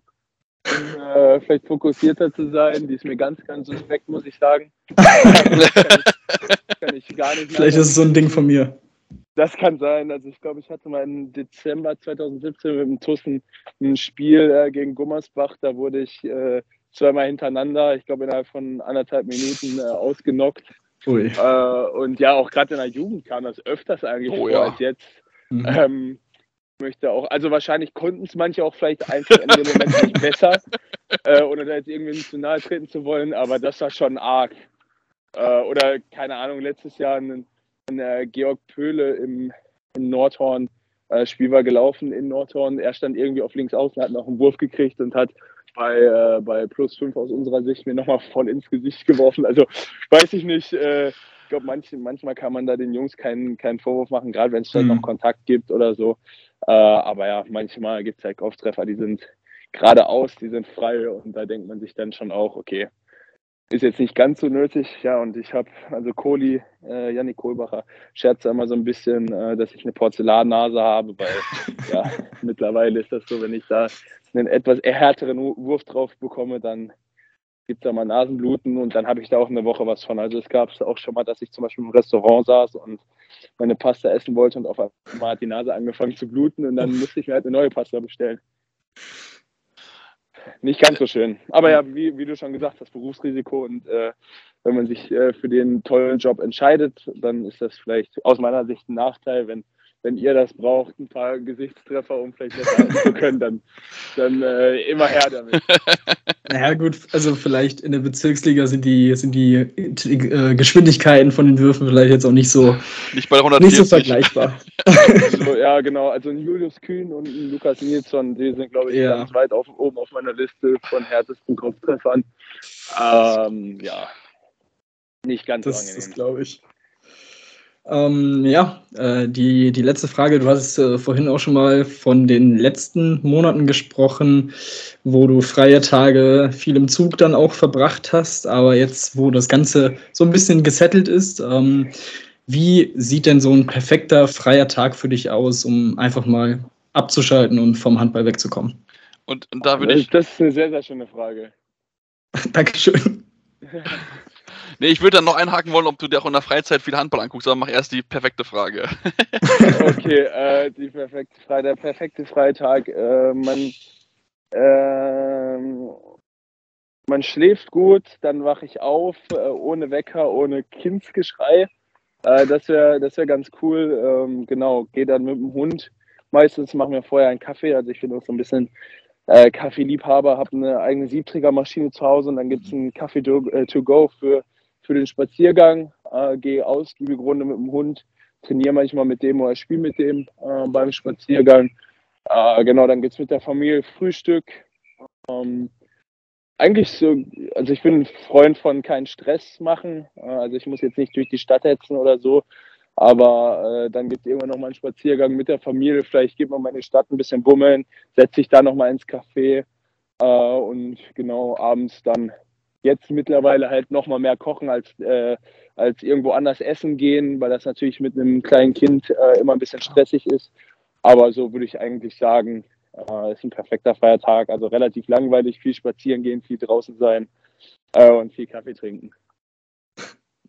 um äh, vielleicht fokussierter zu sein, die ist mir ganz, ganz suspekt, muss ich sagen. kann, ich, kann ich gar nicht Vielleicht ist es so ein Ding von mir. Das kann sein. Also ich glaube, ich hatte mal im Dezember 2017 mit dem Tussen ein Spiel äh, gegen Gummersbach. Da wurde ich äh, zweimal hintereinander, ich glaube innerhalb von anderthalb Minuten äh, ausgenockt. Ui. Äh, und ja, auch gerade in der Jugend kam das öfters eigentlich oh, vor ja. als jetzt. Mhm. Ähm, möchte auch, also wahrscheinlich konnten es manche auch vielleicht einfach in dem Moment nicht besser, äh, ohne da jetzt irgendwie zu nahe treten zu wollen, aber das war schon arg. Äh, oder keine Ahnung, letztes Jahr ein, ein äh, Georg Pöhle im, im Nordhorn äh, Spiel war gelaufen in Nordhorn. Er stand irgendwie auf links außen, hat noch einen Wurf gekriegt und hat bei, äh, bei plus 5 aus unserer Sicht mir nochmal voll ins Gesicht geworfen. Also weiß ich nicht. Äh, glaube, manch, manchmal kann man da den Jungs keinen, keinen Vorwurf machen, gerade wenn es dann mhm. noch Kontakt gibt oder so. Äh, aber ja, manchmal gibt es halt Kopftreffer, die sind geradeaus, die sind frei und da denkt man sich dann schon auch, okay, ist jetzt nicht ganz so nötig. Ja, und ich habe, also Kohli, äh, Janik Kohlbacher, scherzt immer so ein bisschen, äh, dass ich eine Porzellannnase habe, weil ja, mittlerweile ist das so, wenn ich da einen etwas härteren Wurf drauf bekomme, dann gibt es da mal Nasenbluten und dann habe ich da auch eine Woche was von. Also es gab es auch schon mal, dass ich zum Beispiel im Restaurant saß und meine Pasta essen wollte und auf einmal hat die Nase angefangen zu bluten und dann musste ich mir halt eine neue Pasta bestellen. Nicht ganz so schön. Aber ja, wie, wie du schon gesagt hast, Berufsrisiko und äh, wenn man sich äh, für den tollen Job entscheidet, dann ist das vielleicht aus meiner Sicht ein Nachteil, wenn wenn ihr das braucht, ein paar Gesichtstreffer, um vielleicht besser zu können, dann, dann äh, immer her damit. Naja, gut, also vielleicht in der Bezirksliga sind die, sind die äh, Geschwindigkeiten von den Würfen vielleicht jetzt auch nicht so, nicht, bei 140. nicht so vergleichbar. Also, ja, genau. Also ein Julius Kühn und ein Lukas Nilsson, die sind, glaube ich, ja. ganz weit auf, oben auf meiner Liste von härtesten Kopftreffern. Ähm, ja, nicht ganz das, so angenehm. Das glaube ich. Ähm, ja, äh, die, die letzte Frage, du hast äh, vorhin auch schon mal von den letzten Monaten gesprochen, wo du freie Tage viel im Zug dann auch verbracht hast, aber jetzt, wo das Ganze so ein bisschen gesettelt ist, ähm, wie sieht denn so ein perfekter freier Tag für dich aus, um einfach mal abzuschalten und vom Handball wegzukommen? Und, und da würde ich. Das ist eine sehr, sehr schöne Frage. Dankeschön. Nee, ich würde dann noch einhaken wollen, ob du dir auch in der Freizeit viel Handball anguckst, aber mach erst die perfekte Frage. okay, äh, die perfekte Frage, der perfekte Freitag. Äh, man, äh, man schläft gut, dann wache ich auf, äh, ohne Wecker, ohne Kindsgeschrei. Äh, das wäre das wär ganz cool. Ähm, genau, gehe dann mit dem Hund. Meistens machen wir vorher einen Kaffee, also ich bin auch so ein bisschen äh, Kaffeeliebhaber, habe eine eigene Siebträgermaschine zu Hause und dann gibt es einen Kaffee to, äh, to, go für für den Spaziergang, äh, gehe ausgiebig Runde mit dem Hund, trainiere manchmal mit dem oder spiele mit dem äh, beim Spaziergang. Äh, genau, dann geht es mit der Familie Frühstück. Ähm, eigentlich so, also ich bin ein Freund von keinen Stress machen. Äh, also ich muss jetzt nicht durch die Stadt hetzen oder so. Aber äh, dann gibt es irgendwann nochmal einen Spaziergang mit der Familie. Vielleicht geht man mal in die Stadt ein bisschen bummeln, setzt sich da nochmal ins Café äh, und genau abends dann jetzt mittlerweile halt noch mal mehr kochen als, äh, als irgendwo anders essen gehen, weil das natürlich mit einem kleinen Kind äh, immer ein bisschen stressig ist. Aber so würde ich eigentlich sagen, äh, ist ein perfekter Feiertag. Also relativ langweilig, viel spazieren gehen, viel draußen sein äh, und viel Kaffee trinken.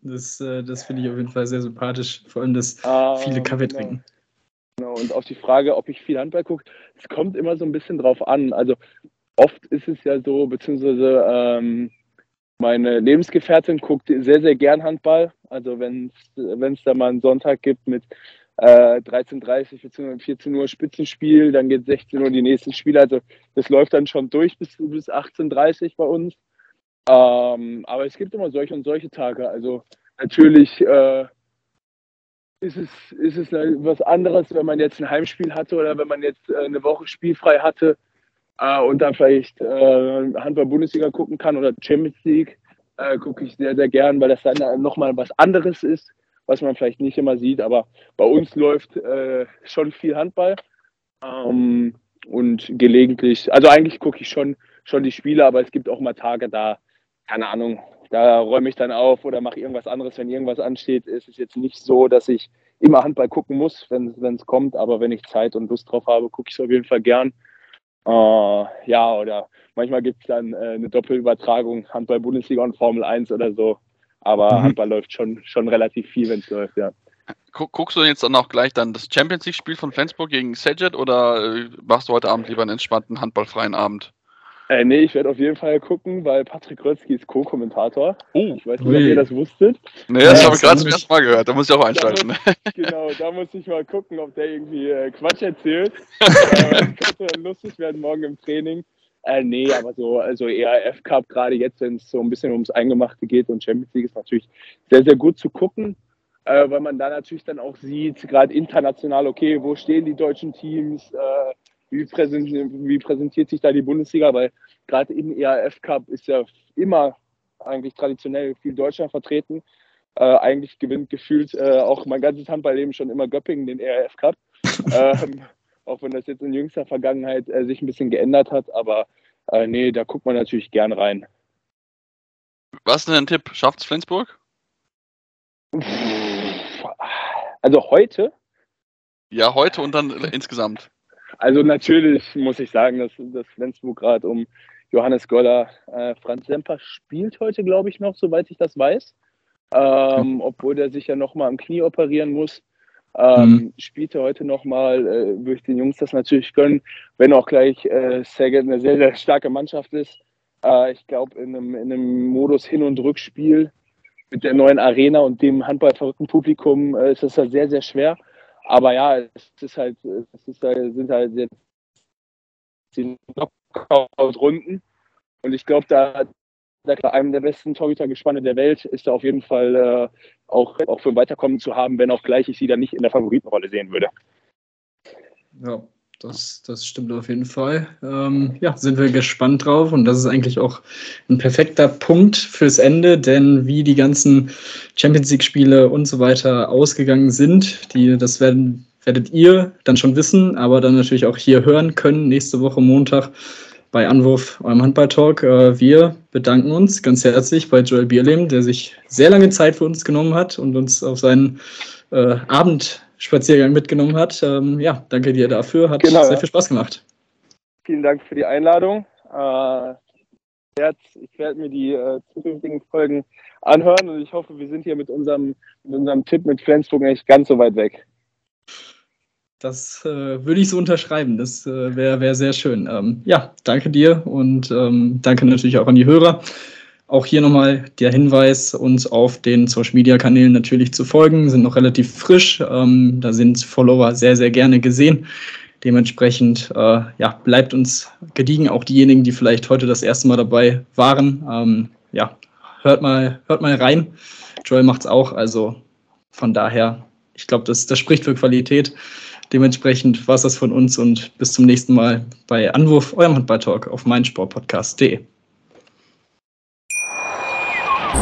Das, äh, das finde ich auf jeden Fall sehr sympathisch, vor allem das ähm, viele Kaffee genau. trinken. Genau, und auf die Frage, ob ich viel Handball gucke, es kommt immer so ein bisschen drauf an. Also oft ist es ja so, beziehungsweise ähm, meine Lebensgefährtin guckt sehr, sehr gern Handball. Also wenn es da mal einen Sonntag gibt mit äh, 13.30 bzw. 14 Uhr Spitzenspiel, dann geht 16 Uhr die nächsten Spiele. Also das läuft dann schon durch bis, bis 18.30 bei uns. Ähm, aber es gibt immer solche und solche Tage. Also natürlich äh, ist, es, ist es was anderes, wenn man jetzt ein Heimspiel hatte oder wenn man jetzt äh, eine Woche spielfrei hatte äh, und dann vielleicht äh, Handball-Bundesliga gucken kann oder Champions League, äh, gucke ich sehr, sehr gern, weil das dann nochmal was anderes ist, was man vielleicht nicht immer sieht. Aber bei uns läuft äh, schon viel Handball ähm, und gelegentlich, also eigentlich gucke ich schon, schon die Spiele, aber es gibt auch mal Tage da, keine Ahnung, da räume ich dann auf oder mache irgendwas anderes, wenn irgendwas ansteht. Es ist jetzt nicht so, dass ich immer Handball gucken muss, wenn es kommt, aber wenn ich Zeit und Lust drauf habe, gucke ich es auf jeden Fall gern. Uh, ja, oder manchmal gibt es dann äh, eine Doppelübertragung, Handball-Bundesliga und Formel 1 oder so. Aber mhm. Handball läuft schon, schon relativ viel, wenn es läuft, ja. Guckst du jetzt dann auch gleich dann das Champions League-Spiel von Flensburg gegen Sajet oder äh, machst du heute Abend lieber einen entspannten handballfreien Abend? Äh, nee, ich werde auf jeden Fall gucken, weil Patrick Rötzky ist Co-Kommentator. Oh, ich weiß nicht, ob ihr das wusstet. Nee, das ja, habe ich gerade zum ersten Mal gehört. Da muss ich auch einschalten. Da muss, genau, da muss ich mal gucken, ob der irgendwie äh, Quatsch erzählt. äh, könnte lustig werden morgen im Training. Äh, nee, aber so also eher F-Cup, gerade jetzt, wenn es so ein bisschen ums Eingemachte geht und Champions League ist natürlich sehr, sehr gut zu gucken. Äh, weil man da natürlich dann auch sieht, gerade international, okay, wo stehen die deutschen Teams, äh, wie, präsentiert, wie präsentiert sich da die Bundesliga, weil gerade im ERF Cup ist ja immer eigentlich traditionell viel Deutschland vertreten. Äh, eigentlich gewinnt gefühlt äh, auch mein ganzes Handballleben schon immer Göppingen den ERF Cup. ähm, auch wenn das jetzt in jüngster Vergangenheit äh, sich ein bisschen geändert hat, aber äh, nee, da guckt man natürlich gern rein. Was ist denn ein Tipp? Schafft's Flensburg? Also heute? Ja, heute und dann insgesamt. Also natürlich muss ich sagen, dass, dass Flensburg gerade um Johannes Goller, äh, Franz Semper spielt heute, glaube ich, noch, soweit ich das weiß. Ähm, obwohl der sich ja nochmal am Knie operieren muss. Ähm, mhm. Spielte heute nochmal, äh, würde ich den Jungs das natürlich gönnen, wenn auch gleich äh, Saget eine sehr, sehr starke Mannschaft ist. Äh, ich glaube, in einem, in einem Modus Hin- und Rückspiel mit der neuen Arena und dem handballverrückten Publikum äh, ist das halt sehr, sehr schwer. Aber ja, es ist halt, es ist halt, sind halt jetzt die Knockout-Runden. Und ich glaube, da, da einem der besten Torhütergespanne der Welt ist da auf jeden Fall äh, auch, auch für ein Weiterkommen zu haben, wenn auch gleich ich sie da nicht in der Favoritenrolle sehen würde. Ja, das, das stimmt auf jeden Fall. Ähm, ja, sind wir gespannt drauf und das ist eigentlich auch ein perfekter Punkt fürs Ende, denn wie die ganzen Champions League-Spiele und so weiter ausgegangen sind, die, das werden, werdet ihr dann schon wissen, aber dann natürlich auch hier hören können nächste Woche Montag bei Anwurf eurem Handball-Talk. Äh, wir bedanken uns ganz herzlich bei Joel Bierlehm, der sich sehr lange Zeit für uns genommen hat und uns auf seinen äh, Abend Spaziergang mitgenommen hat. Ähm, ja, danke dir dafür. Hat genau, sehr viel Spaß gemacht. Vielen Dank für die Einladung. Äh, ich werde mir die äh, zukünftigen Folgen anhören und ich hoffe, wir sind hier mit unserem, mit unserem Tipp mit Flensburg nicht ganz so weit weg. Das äh, würde ich so unterschreiben. Das äh, wäre wär sehr schön. Ähm, ja, danke dir und ähm, danke natürlich auch an die Hörer. Auch hier nochmal der Hinweis, uns auf den Social Media Kanälen natürlich zu folgen, sind noch relativ frisch. Ähm, da sind Follower sehr, sehr gerne gesehen. Dementsprechend äh, ja, bleibt uns gediegen, auch diejenigen, die vielleicht heute das erste Mal dabei waren. Ähm, ja, hört mal, hört mal rein. Joel macht's auch. Also von daher, ich glaube, das, das spricht für Qualität. Dementsprechend war es das von uns und bis zum nächsten Mal bei Anwurf, eurem Handball-Talk auf meinsportpodcast.de.